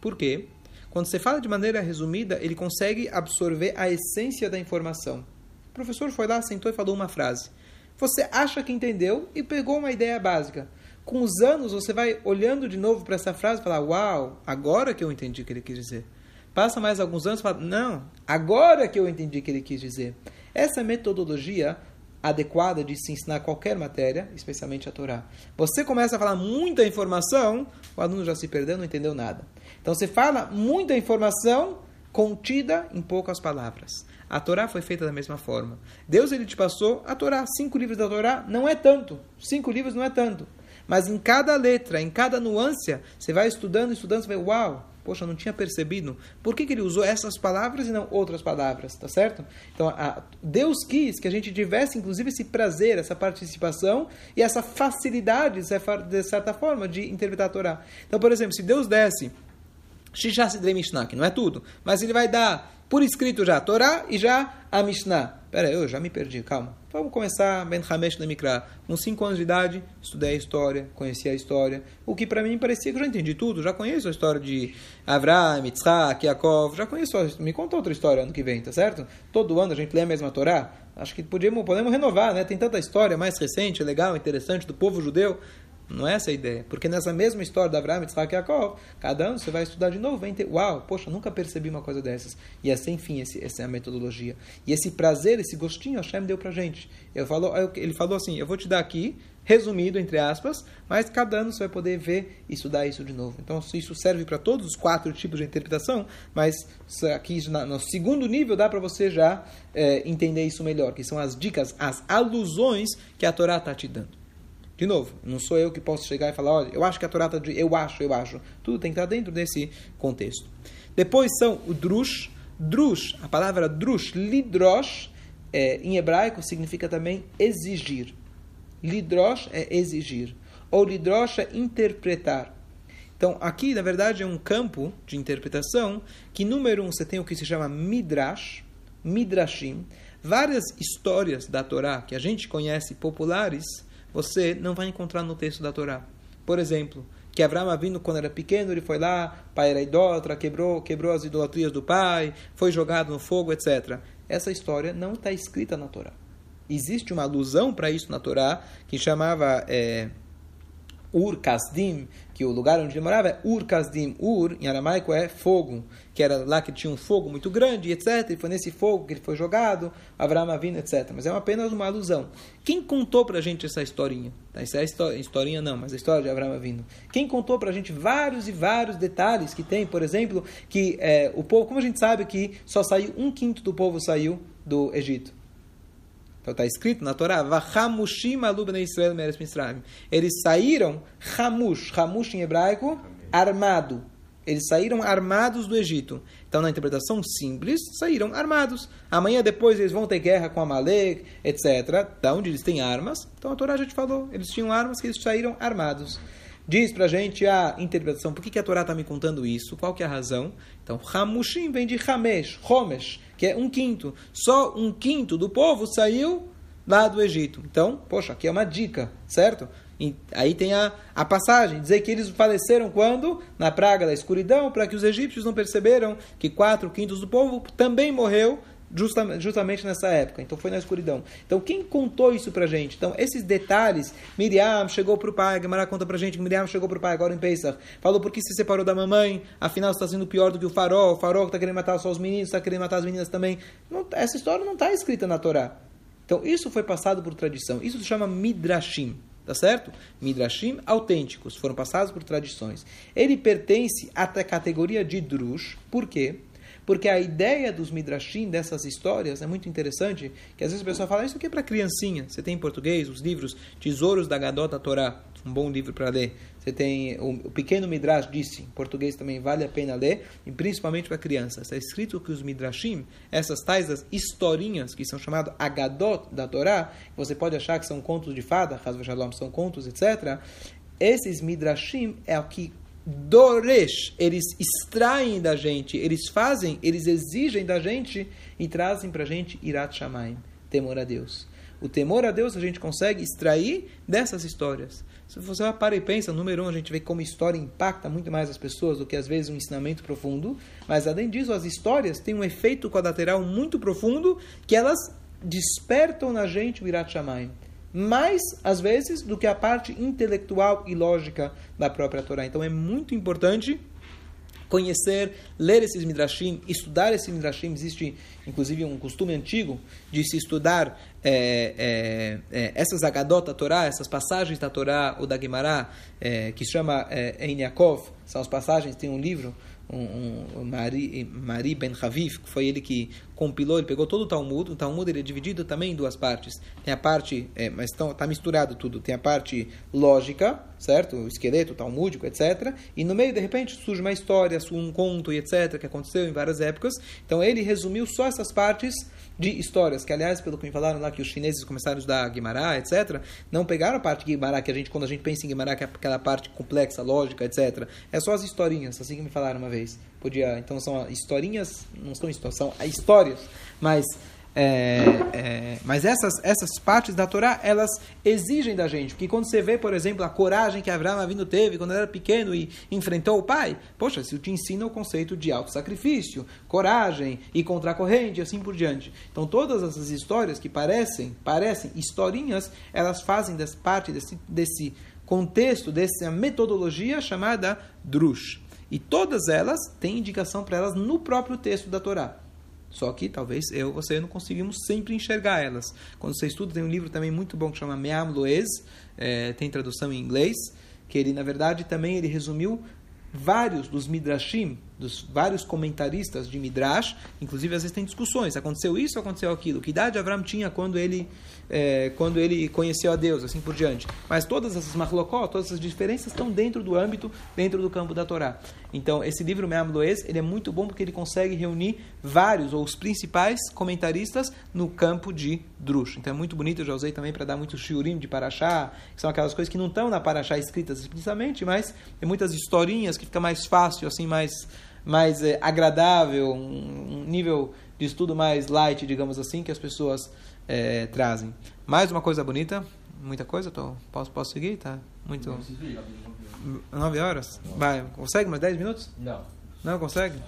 Por quê? Quando você fala de maneira resumida, ele consegue absorver a essência da informação. O professor foi lá, sentou e falou uma frase. Você acha que entendeu e pegou uma ideia básica. Com os anos, você vai olhando de novo para essa frase e falar: Uau, agora que eu entendi o que ele quis dizer. Passa mais alguns anos e fala: Não, agora que eu entendi o que ele quis dizer. Essa metodologia adequada de se ensinar qualquer matéria, especialmente a Torá. Você começa a falar muita informação, o aluno já se perdeu, não entendeu nada. Então você fala muita informação contida em poucas palavras. A Torá foi feita da mesma forma. Deus ele te passou a Torá, cinco livros da Torá, não é tanto. Cinco livros não é tanto. Mas em cada letra, em cada nuance, você vai estudando, estudando, você vai, uau, Poxa, não tinha percebido. Por que, que ele usou essas palavras e não outras palavras? Tá certo? Então, a, Deus quis que a gente tivesse, inclusive, esse prazer, essa participação e essa facilidade, de certa forma, de interpretar a Torá. Então, por exemplo, se Deus desse Shisha Sidrei Mishnah, que não é tudo, mas ele vai dar por escrito já a Torá e já a Mishnah. Pera eu já me perdi, calma. Vamos começar Ben Hamesh na Mikra. Com 5 anos de idade, estudei a história, conheci a história. O que para mim parecia que eu já entendi tudo. Já conheço a história de Avraham, Yitzhak, Yaakov. Já conheço. Me conta outra história ano que vem, tá certo? Todo ano a gente lê a mesma Torá. Acho que podemos, podemos renovar, né? Tem tanta história mais recente, legal, interessante do povo judeu. Não é essa a ideia. Porque nessa mesma história da Abraham, Yitzhak e Yaakov, cada ano você vai estudar de novo, vai ter, uau, poxa, nunca percebi uma coisa dessas. E assim, enfim, esse, essa é a metodologia. E esse prazer, esse gostinho, Hashem deu pra gente. Eu falo, ele falou assim, eu vou te dar aqui, resumido, entre aspas, mas cada ano você vai poder ver e estudar isso de novo. Então, isso serve para todos os quatro tipos de interpretação, mas aqui no segundo nível dá para você já é, entender isso melhor, que são as dicas, as alusões que a Torá está te dando. De novo, não sou eu que posso chegar e falar, olha, eu acho que a Torá está de eu acho, eu acho. Tudo tem que estar dentro desse contexto. Depois são o drush. Drush, a palavra drush, lidrosh, é, em hebraico significa também exigir. Lidrosh é exigir. Ou lidrosh é interpretar. Então, aqui, na verdade, é um campo de interpretação que, número um, você tem o que se chama midrash, midrashim, várias histórias da Torá que a gente conhece populares, você não vai encontrar no texto da Torá. Por exemplo, que Abraão vindo quando era pequeno, ele foi lá, pai era idólatra, quebrou, quebrou as idolatrias do pai, foi jogado no fogo, etc. Essa história não está escrita na Torá. Existe uma alusão para isso na Torá, que chamava é, Ur Kasdim, que o lugar onde ele morava é Ur Kasdim. Ur, em aramaico, é fogo, que era lá que tinha um fogo muito grande, etc. E foi nesse fogo que ele foi jogado, Abraão vindo, etc. Mas é apenas uma alusão. Quem contou para a gente essa historinha? Essa é a historinha não, mas a história de Abraão vindo. Quem contou para a gente vários e vários detalhes que tem, por exemplo, que é, o povo, como a gente sabe que só saiu um quinto do povo saiu do Egito? Então está escrito na Torá, Vahamushim alubnei Israel meres Misraim. Eles saíram, Hamush, Hamush em hebraico, armado. Eles saíram armados do Egito. Então, na interpretação simples, saíram armados. Amanhã depois eles vão ter guerra com Amalek, etc. Da onde eles têm armas. Então a Torá já te falou. Eles tinham armas que eles saíram armados. Diz pra gente a interpretação. Por que, que a Torá está me contando isso? Qual que é a razão? Então, Hamushim vem de Hamesh, Homesh, que é um quinto. Só um quinto do povo saiu lá do Egito. Então, poxa, aqui é uma dica, certo? E aí tem a, a passagem, dizer que eles faleceram quando? Na praga da escuridão, para que os egípcios não perceberam que quatro quintos do povo também morreu justamente, nessa época. Então foi na escuridão. Então quem contou isso pra gente? Então esses detalhes, Miriam chegou pro pai, Gemara conta pra gente que Miriam chegou pro pai agora em Pesach, falou por que se separou da mamãe, afinal está sendo pior do que o farol, o farol que está querendo matar só os meninos, está querendo matar as meninas também. Não, essa história não está escrita na Torá. Então isso foi passado por tradição. Isso se chama Midrashim. Tá certo? Midrashim autênticos, foram passados por tradições. Ele pertence à categoria de Drush, por quê? Porque a ideia dos Midrashim, dessas histórias, é muito interessante, que às vezes a pessoa fala, isso aqui é para criancinha. Você tem em português os livros Tesouros da Gadota Torá, um bom livro para ler. Você tem o, o, Pequeno Midrash disse, em português também vale a pena ler, e principalmente para crianças. Está escrito que os Midrashim, essas tais das historinhas que são chamadas Agadot da Torá, você pode achar que são contos de fada, Shalom, são contos, etc. Esses Midrashim é o que Doresh, eles extraem da gente, eles fazem, eles exigem da gente e trazem para a gente Irat Shamayim, temor a Deus. O temor a Deus a gente consegue extrair dessas histórias. Se você para e pensa, número um, a gente vê como história impacta muito mais as pessoas do que às vezes um ensinamento profundo. Mas além disso, as histórias têm um efeito quadrilateral muito profundo que elas despertam na gente o Irat Shamayim mais, às vezes, do que a parte intelectual e lógica da própria Torá. Então é muito importante conhecer, ler esses midrashim, estudar esses midrashim. Existe, inclusive, um costume antigo de se estudar é, é, é, essas agadot da Torá, essas passagens da Torá ou da Gemara, é, que se chama é, Ein Yaakov, são as passagens, tem um livro um, um Mari, Mari Ben Havif, que foi ele que compilou, ele pegou todo o Talmud. O Talmud ele é dividido também em duas partes. Tem a parte, é, mas está misturado tudo. Tem a parte lógica, certo? O esqueleto talmúdico, etc. E no meio, de repente, surge uma história, um conto e etc., que aconteceu em várias épocas. Então ele resumiu só essas partes de histórias, que aliás, pelo que me falaram lá, que os chineses começaram a estudar Guimará, etc., não pegaram a parte de Guimará, que a gente, quando a gente pensa em Guimará, que é aquela parte complexa, lógica, etc., é só as historinhas, assim que me falaram uma vez. Podia, então são historinhas, não são histórias, são histórias, mas é, é, mas essas, essas partes da Torá, elas exigem da gente. Porque quando você vê, por exemplo, a coragem que Abraão Avino teve quando era pequeno e enfrentou o pai, poxa, se te ensina o conceito de auto-sacrifício, coragem e contracorrente e assim por diante. Então todas essas histórias que parecem, parecem historinhas, elas fazem parte desse, desse contexto, dessa metodologia chamada Drush. E todas elas têm indicação para elas no próprio texto da Torá. Só que talvez eu você não conseguimos sempre enxergar elas. Quando você estuda, tem um livro também muito bom que chama Meam Loez, é, tem tradução em inglês, que ele, na verdade, também ele resumiu vários dos Midrashim, dos vários comentaristas de Midrash, inclusive às vezes tem discussões, aconteceu isso aconteceu aquilo, que idade Avram tinha quando ele, é, quando ele conheceu a Deus, assim por diante. Mas todas essas machlokot, todas essas diferenças estão dentro do âmbito, dentro do campo da Torá. Então, esse livro Me'am Loez, ele é muito bom porque ele consegue reunir vários, ou os principais comentaristas no campo de Drush. Então é muito bonito, eu já usei também para dar muito shiurim de Paraxá, que são aquelas coisas que não estão na Paraxá escritas explicitamente, mas tem muitas historinhas que fica mais fácil, assim, mais mais é, agradável, um, nível de estudo mais light, digamos assim, que as pessoas é, trazem. Mais uma coisa bonita, muita coisa, tô, posso, posso seguir? Tá muito. Nove horas? Vai, consegue mais dez minutos? Não. Não consegue?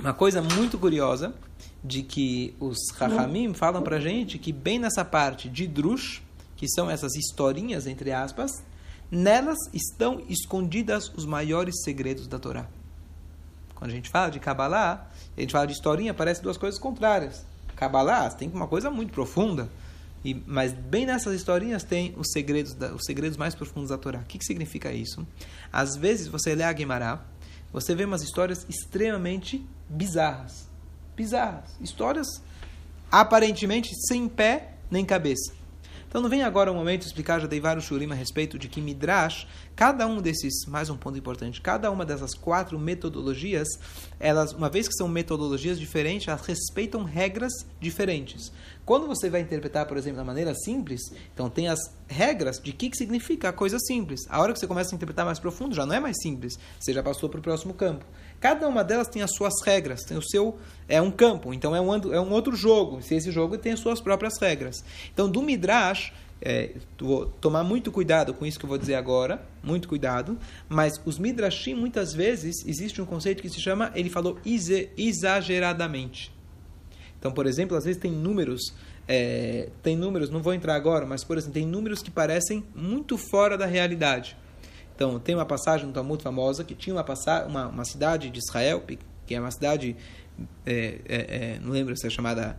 Uma coisa muito curiosa de que os Rahamim falam pra gente que bem nessa parte de Drush, que são essas historinhas, entre aspas, Nelas estão escondidas os maiores segredos da Torá. Quando a gente fala de Kabbalah, a gente fala de historinha, parece duas coisas contrárias. Kabbalah tem uma coisa muito profunda, e, mas bem nessas historinhas tem os segredos, da, os segredos mais profundos da Torá. O que, que significa isso? Às vezes você lê a Gemara, você vê umas histórias extremamente bizarras. Bizarras. Histórias aparentemente sem pé nem cabeça. Então não vem agora o momento de explicar, já dei vários shurim a respeito de que Midrash, cada um desses, mais um ponto importante, cada uma dessas quatro metodologias, elas, uma vez que são metodologias diferentes, elas respeitam regras diferentes. Quando você vai interpretar, por exemplo, da maneira simples, então tem as regras de que, que significa a coisa simples. A hora que você começa a interpretar mais profundo, já não é mais simples, você já passou para o próximo campo. Cada uma delas tem as suas regras, tem o seu é um campo, então é um, é um outro jogo. Se esse jogo tem as suas próprias regras. Então, do Midrash, é, vou tomar muito cuidado com isso que eu vou dizer agora, muito cuidado, mas os Midrashim, muitas vezes, existe um conceito que se chama, ele falou exageradamente. Então, por exemplo, às vezes tem números, é, tem números, não vou entrar agora, mas por exemplo, tem números que parecem muito fora da realidade. Então, tem uma passagem no Talmud famosa que tinha uma, uma, uma cidade de Israel, que é uma cidade, é, é, é não lembro se é chamada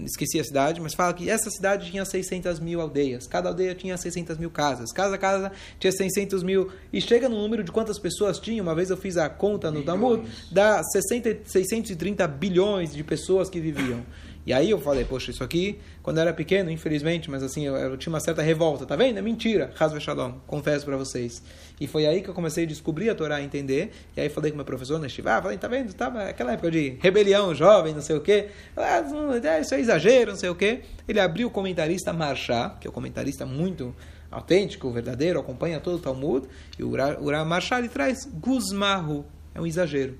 esqueci a cidade, mas fala que essa cidade tinha 600 mil aldeias. Cada aldeia tinha 600 mil casas. Cada casa tinha 600 mil. E chega no número de quantas pessoas tinha. Uma vez eu fiz a conta no Talmud, dá 60, 630 bilhões de pessoas que viviam. E aí eu falei, poxa, isso aqui, quando eu era pequeno, infelizmente, mas assim, eu, eu tinha uma certa revolta, tá vendo? É mentira, Hasve Shalom, confesso para vocês. E foi aí que eu comecei a descobrir a Torá, a entender, e aí falei com meu professor na Estivá, falei, tá vendo, tava aquela época de rebelião, jovem, não sei o quê, ah, é, isso é exagero, não sei o quê. Ele abriu o comentarista Marchá, que é um comentarista muito autêntico, verdadeiro, acompanha todo o Talmud, e o Ura Marchá, ele traz Guzmahu, é um exagero.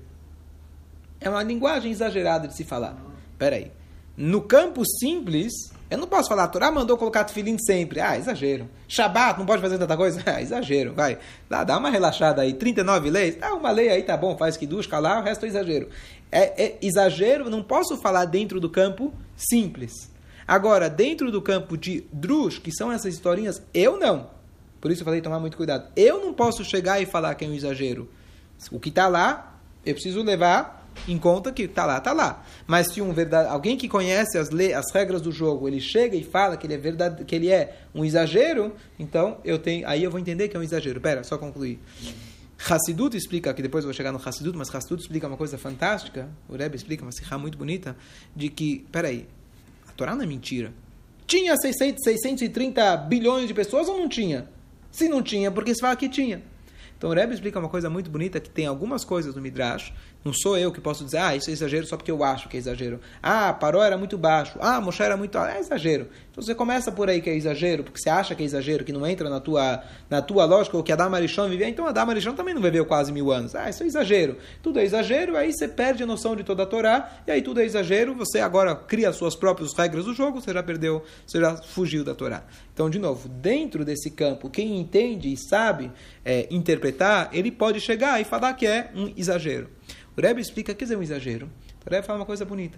É uma linguagem exagerada de se falar. Peraí. No campo simples, eu não posso falar, a Torá mandou colocar tefilim sempre. Ah, exagero. Shabat, não pode fazer tanta coisa? Ah, exagero, vai. Dá, dá uma relaxada aí. 39 leis? Dá uma lei aí, tá bom, faz que duas, calar, o resto é exagero. É, é exagero, não posso falar dentro do campo simples. Agora, dentro do campo de drush, que são essas historinhas, eu não. Por isso eu falei tomar muito cuidado. Eu não posso chegar e falar que é um exagero. O que está lá, eu preciso levar em conta que tá lá, tá lá. Mas se um verdade, alguém que conhece as, le, as regras do jogo, ele chega e fala que ele é verdade, que ele é um exagero, então eu tenho, aí eu vou entender que é um exagero. Pera, só concluir. Hassidut explica, que depois eu vou chegar no Hassidut, mas Hassidut explica uma coisa fantástica, o Rebbe explica uma sikha muito bonita, de que, peraí, a Torá não é mentira. Tinha 600, 630 bilhões de pessoas ou não tinha? Se não tinha, porque se fala que tinha. Então o Rebbe explica uma coisa muito bonita, que tem algumas coisas no Midrash não sou eu que posso dizer, ah, isso é exagero só porque eu acho que é exagero. Ah, Paró era muito baixo. Ah, Moshe era muito alto. É exagero. Então você começa por aí que é exagero, porque você acha que é exagero, que não entra na tua, na tua lógica, ou que Adam Arishon vivia. Então Adam Arishon também não viveu quase mil anos. Ah, isso é exagero. Tudo é exagero, aí você perde a noção de toda a Torá, e aí tudo é exagero, você agora cria as suas próprias regras do jogo, você já perdeu, você já fugiu da Torá. Então, de novo, dentro desse campo, quem entende e sabe é, interpretar, ele pode chegar e falar que é um exagero. O Rebbe explica que é um exagero. O Rebbe fala uma coisa bonita.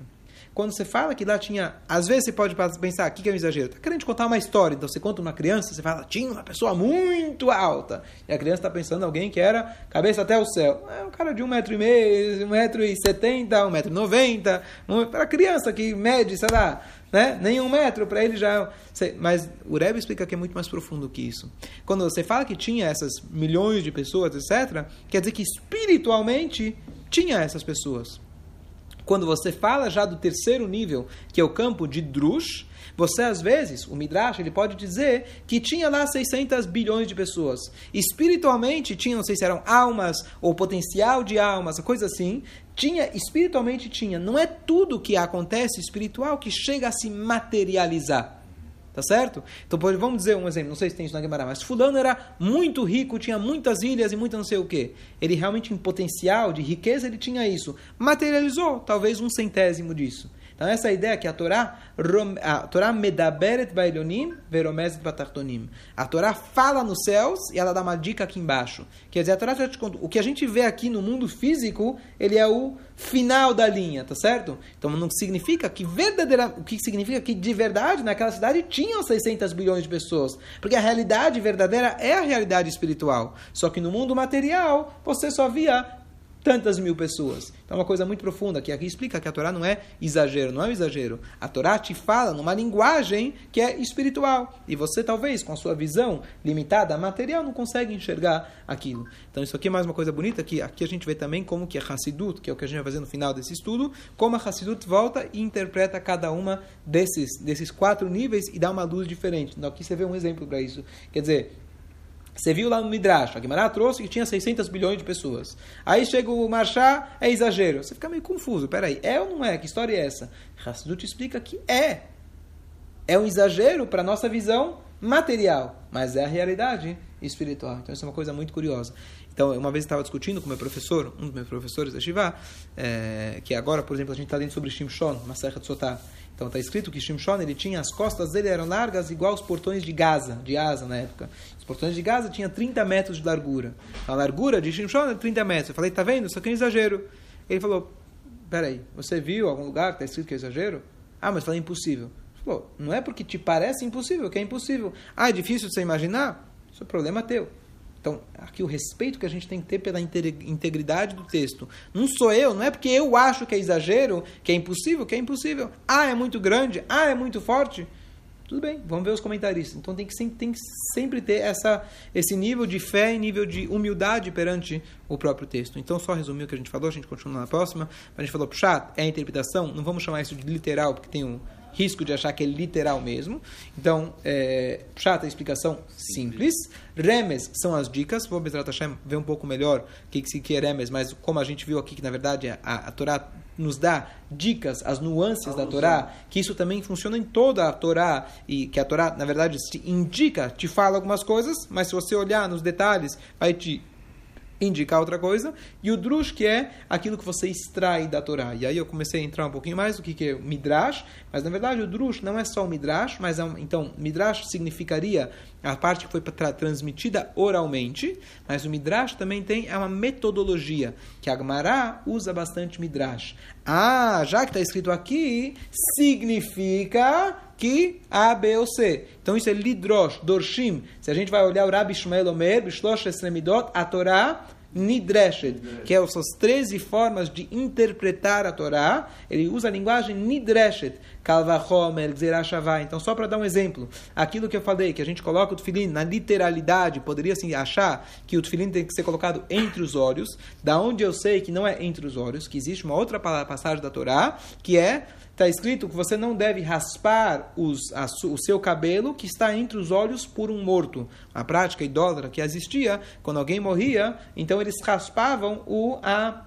Quando você fala que lá tinha. Às vezes você pode pensar, o que é um exagero? Está querendo contar uma história. Então você conta uma criança, você fala, tinha uma pessoa muito alta. E a criança está pensando em alguém que era cabeça até o céu. É um cara de um metro e meio, um. Para criança que mede, sei lá, né? nem um metro, para ele já. É mas o Rebbe explica que é muito mais profundo que isso. Quando você fala que tinha essas milhões de pessoas, etc., quer dizer que espiritualmente tinha essas pessoas. Quando você fala já do terceiro nível, que é o campo de Drush, você às vezes, o Midrash, ele pode dizer que tinha lá 600 bilhões de pessoas. Espiritualmente tinha, não sei se eram almas ou potencial de almas, coisa assim. Tinha, espiritualmente tinha. Não é tudo que acontece espiritual que chega a se materializar. Tá certo? Então, vamos dizer um exemplo, não sei se tem isso na Guimarães, mas fulano era muito rico, tinha muitas ilhas e muita não sei o quê. Ele realmente, em potencial de riqueza, ele tinha isso. Materializou, talvez um centésimo disso. Então, essa é a ideia que a Torá, a Torá medaberet bailonim veromezet batartonim. A Torá fala nos céus e ela dá uma dica aqui embaixo. Quer dizer, a Torá já te conta, o que a gente vê aqui no mundo físico, ele é o final da linha, tá certo? Então não significa que verdadeira, o que significa que de verdade naquela cidade tinham 600 bilhões de pessoas, porque a realidade verdadeira é a realidade espiritual. Só que no mundo material, você só via tantas mil pessoas. Então é uma coisa muito profunda, que aqui explica que a Torá não é exagero, não é um exagero. A Torá te fala numa linguagem que é espiritual. E você, talvez, com a sua visão limitada, material, não consegue enxergar aquilo. Então isso aqui é mais uma coisa bonita, que aqui a gente vê também como que a Hassidut, que é o que a gente vai fazer no final desse estudo, como a Hassidut volta e interpreta cada uma desses, desses quatro níveis e dá uma luz diferente. Então aqui você vê um exemplo para isso. Quer dizer, você viu lá no Midrash, a Guimarães trouxe que tinha 600 bilhões de pessoas. Aí chega o Marchá, é exagero. Você fica meio confuso. Peraí, é ou não é? Que história é essa? Hassidut explica que é. É um exagero para nossa visão material, mas é a realidade espiritual. Então isso é uma coisa muito curiosa. Então, uma vez eu estava discutindo com meu professor, um dos meus professores da Shiva, é, que agora, por exemplo, a gente está lendo sobre Shimshon, uma serra de Sotá. Então está escrito que Shimshon ele tinha as costas dele eram largas igual os portões de Gaza, de Asa na época. Os portões de Gaza tinham 30 metros de largura. A largura de Shimshon é 30 metros. Eu falei, tá vendo? Isso aqui é um exagero. Ele falou, peraí, você viu algum lugar que está escrito que é exagero? Ah, mas falei impossível. Ele falou, não é porque te parece impossível que é impossível. Ah, é difícil de você imaginar? Isso é problema teu. Então, aqui o respeito que a gente tem que ter pela integridade do texto. Não sou eu, não é porque eu acho que é exagero, que é impossível, que é impossível. Ah, é muito grande, ah, é muito forte. Tudo bem, vamos ver os comentaristas. Então tem que, sempre, tem que sempre ter essa, esse nível de fé e nível de humildade perante o próprio texto. Então, só resumir o que a gente falou, a gente continua na próxima. A gente falou, puxar, é a interpretação, não vamos chamar isso de literal, porque tem um risco de achar que é literal mesmo. Então, é, chata a explicação simples. Remes são as dicas. Vou ver um pouco melhor o que, que é remes, mas como a gente viu aqui que na verdade a, a Torá nos dá dicas, as nuances da Torá, que isso também funciona em toda a Torá, e que a Torá, na verdade, te indica, te fala algumas coisas, mas se você olhar nos detalhes, vai te indicar outra coisa, e o drush, que é aquilo que você extrai da Torá. E aí eu comecei a entrar um pouquinho mais do que, que é midrash, mas na verdade o drush não é só o midrash, mas é um, então midrash significaria a parte que foi tra transmitida oralmente, mas o midrash também tem é uma metodologia, que a Gemara usa bastante midrash. Ah, já que está escrito aqui, significa que A, B ou C. Então isso é Lidrosh, Dorshim. Se a gente vai olhar o Rabbi Shmuel Omer, Bishlosh Esremidot, a Torá Nidreshet, que é essas 13 formas de interpretar a Torá. Ele usa a linguagem Nidreshet, Kalvachomer, Zerashavá. Então, só para dar um exemplo, aquilo que eu falei, que a gente coloca o tefilim na literalidade, poderia assim achar que o tefilim tem que ser colocado entre os olhos, da onde eu sei que não é entre os olhos, que existe uma outra passagem da Torá, que é está escrito que você não deve raspar os, a, o seu cabelo que está entre os olhos por um morto. A prática idólatra que existia, quando alguém morria, então eles raspavam o, a,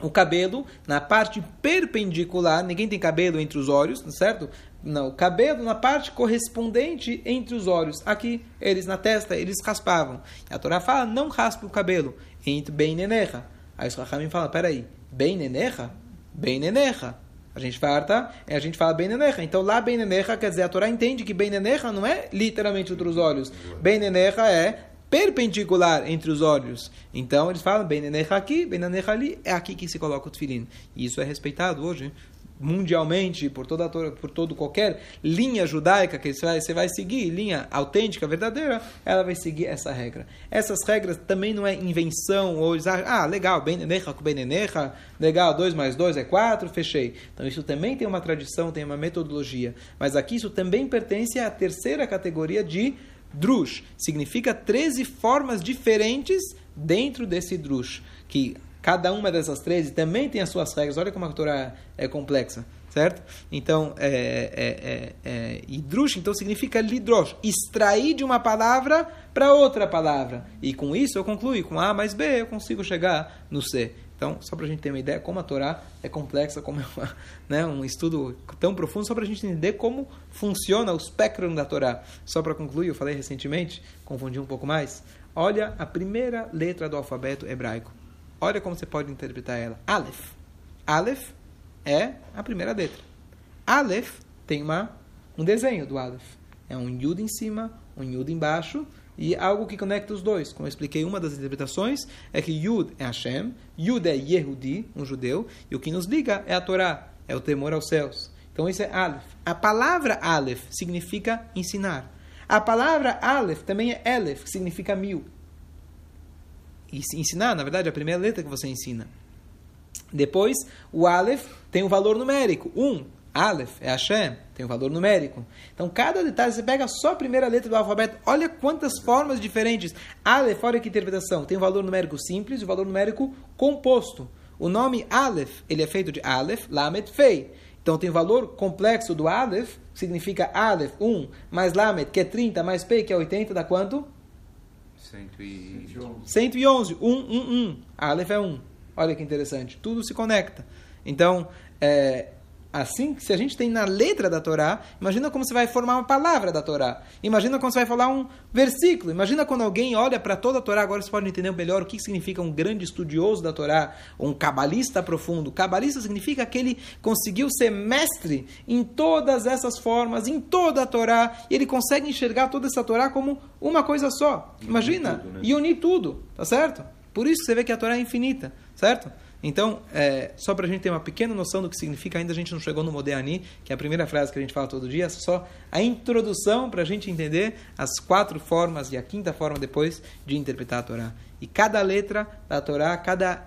o cabelo na parte perpendicular, ninguém tem cabelo entre os olhos, certo? Não, o cabelo na parte correspondente entre os olhos. Aqui, eles na testa, eles raspavam. A Torá fala, não raspe o cabelo, entre bem nenecha. Aí os Rahamim fala, peraí, bem nenecha? Bem nenecha. A gente farta, a gente fala bem nenecha. Então lá bem nenecha quer dizer, a Torá entende que bem nenecha não é literalmente entre os olhos. Bem nenecha é perpendicular entre os olhos. Então eles falam bem nenecha aqui, bem nenecha ali, é aqui que se coloca o tefilim. E isso é respeitado hoje mundialmente, por toda por todo qualquer linha judaica que você vai, você vai seguir, linha autêntica, verdadeira, ela vai seguir essa regra. Essas regras também não é invenção, ou acham, ah, legal, benenecha com benenecha, legal, 2 mais 2 é 4, fechei. Então isso também tem uma tradição, tem uma metodologia. Mas aqui isso também pertence à terceira categoria de drush. Significa 13 formas diferentes dentro desse drush, que Cada uma dessas 13 também tem as suas regras. Olha como a Torá é complexa, certo? Então, é, é, é, é idrush, então significa lidrosh, extrair de uma palavra para outra palavra. E com isso eu concluo, com A mais B eu consigo chegar no C. Então, só para a gente ter uma ideia como a Torá é complexa, como é uma, né, um estudo tão profundo, só para a gente entender como funciona o espectro da Torá. Só para concluir, eu falei recentemente, confundi um pouco mais. Olha a primeira letra do alfabeto hebraico. Olha como você pode interpretar ela. Aleph. Aleph é a primeira letra. Aleph tem uma, um desenho do Aleph. É um Yud em cima, um Yud embaixo e algo que conecta os dois. Como eu expliquei, uma das interpretações é que Yud é Hashem, Yud é Yehudi, um judeu, e o que nos liga é a Torá, é o temor aos céus. Então isso é Aleph. A palavra Aleph significa ensinar. A palavra Aleph também é Elef, que significa mil. Ensinar, na verdade, a primeira letra que você ensina. Depois, o Aleph tem um valor numérico, 1. Um. Aleph é Hashem, tem um valor numérico. Então, cada detalhe, você pega só a primeira letra do alfabeto, olha quantas formas diferentes. Aleph, olha que interpretação, tem um valor numérico simples e um valor numérico composto. O nome Aleph, ele é feito de Aleph, Lamed, Fei. Então, tem o valor complexo do Aleph, que significa Aleph, 1, mais Lamed, que é 30, mais Fei, que é 80, dá quanto? 111. 111, 1, 1, 1. Aleph é 1. Olha que interessante, tudo se conecta. Então, é, assim, se a gente tem na letra da Torá, imagina como você vai formar uma palavra da Torá. Imagina como você vai falar um versículo. Imagina quando alguém olha para toda a Torá, agora você pode entender melhor o que significa um grande estudioso da Torá, um cabalista profundo. Cabalista significa que ele conseguiu ser mestre em todas essas formas, em toda a Torá, e ele consegue enxergar toda essa Torá como uma coisa só. Imagina, e unir tudo, né? e unir tudo tá certo? Por isso você vê que a Torá é infinita, certo? Então, é, só para a gente ter uma pequena noção do que significa, ainda a gente não chegou no Modéani, que é a primeira frase que a gente fala todo dia, só a introdução para a gente entender as quatro formas e a quinta forma depois de interpretar a Torá. E cada letra da Torá, cada,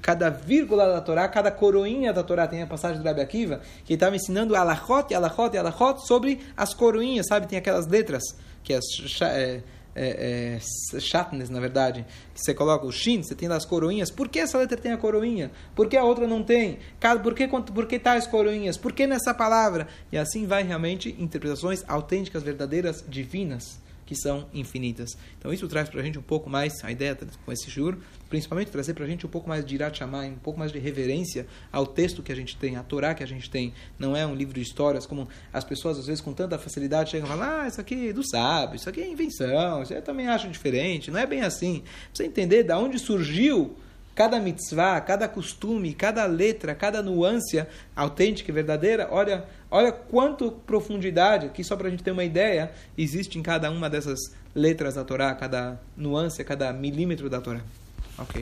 cada vírgula da Torá, cada coroinha da Torá, tem a passagem do Rabi Akiva, que estava ensinando alachot, alachot, alachot sobre as coroinhas, sabe? Tem aquelas letras, que as... É, é, é, na verdade, que você coloca o shin, você tem as coroinhas. Por que essa letra tem a coroinha? Por que a outra não tem? Por que, por que tais coroinhas? Por que nessa palavra? E assim vai realmente interpretações autênticas, verdadeiras, divinas que são infinitas. Então isso traz para a gente um pouco mais, a ideia com esse juro, principalmente trazer para a gente um pouco mais de Irat Shamayim, um pouco mais de reverência ao texto que a gente tem, à Torá que a gente tem. Não é um livro de histórias, como as pessoas às vezes com tanta facilidade chegam e falam, ah, isso aqui é do sábio, isso aqui é invenção, isso eu também acho diferente. Não é bem assim. Você entender de onde surgiu cada mitzvah, cada costume, cada letra, cada nuance autêntica e verdadeira, olha, olha quanto profundidade, aqui só para a gente ter uma ideia, existe em cada uma dessas letras da Torá, cada nuance, cada milímetro da Torá. Ok.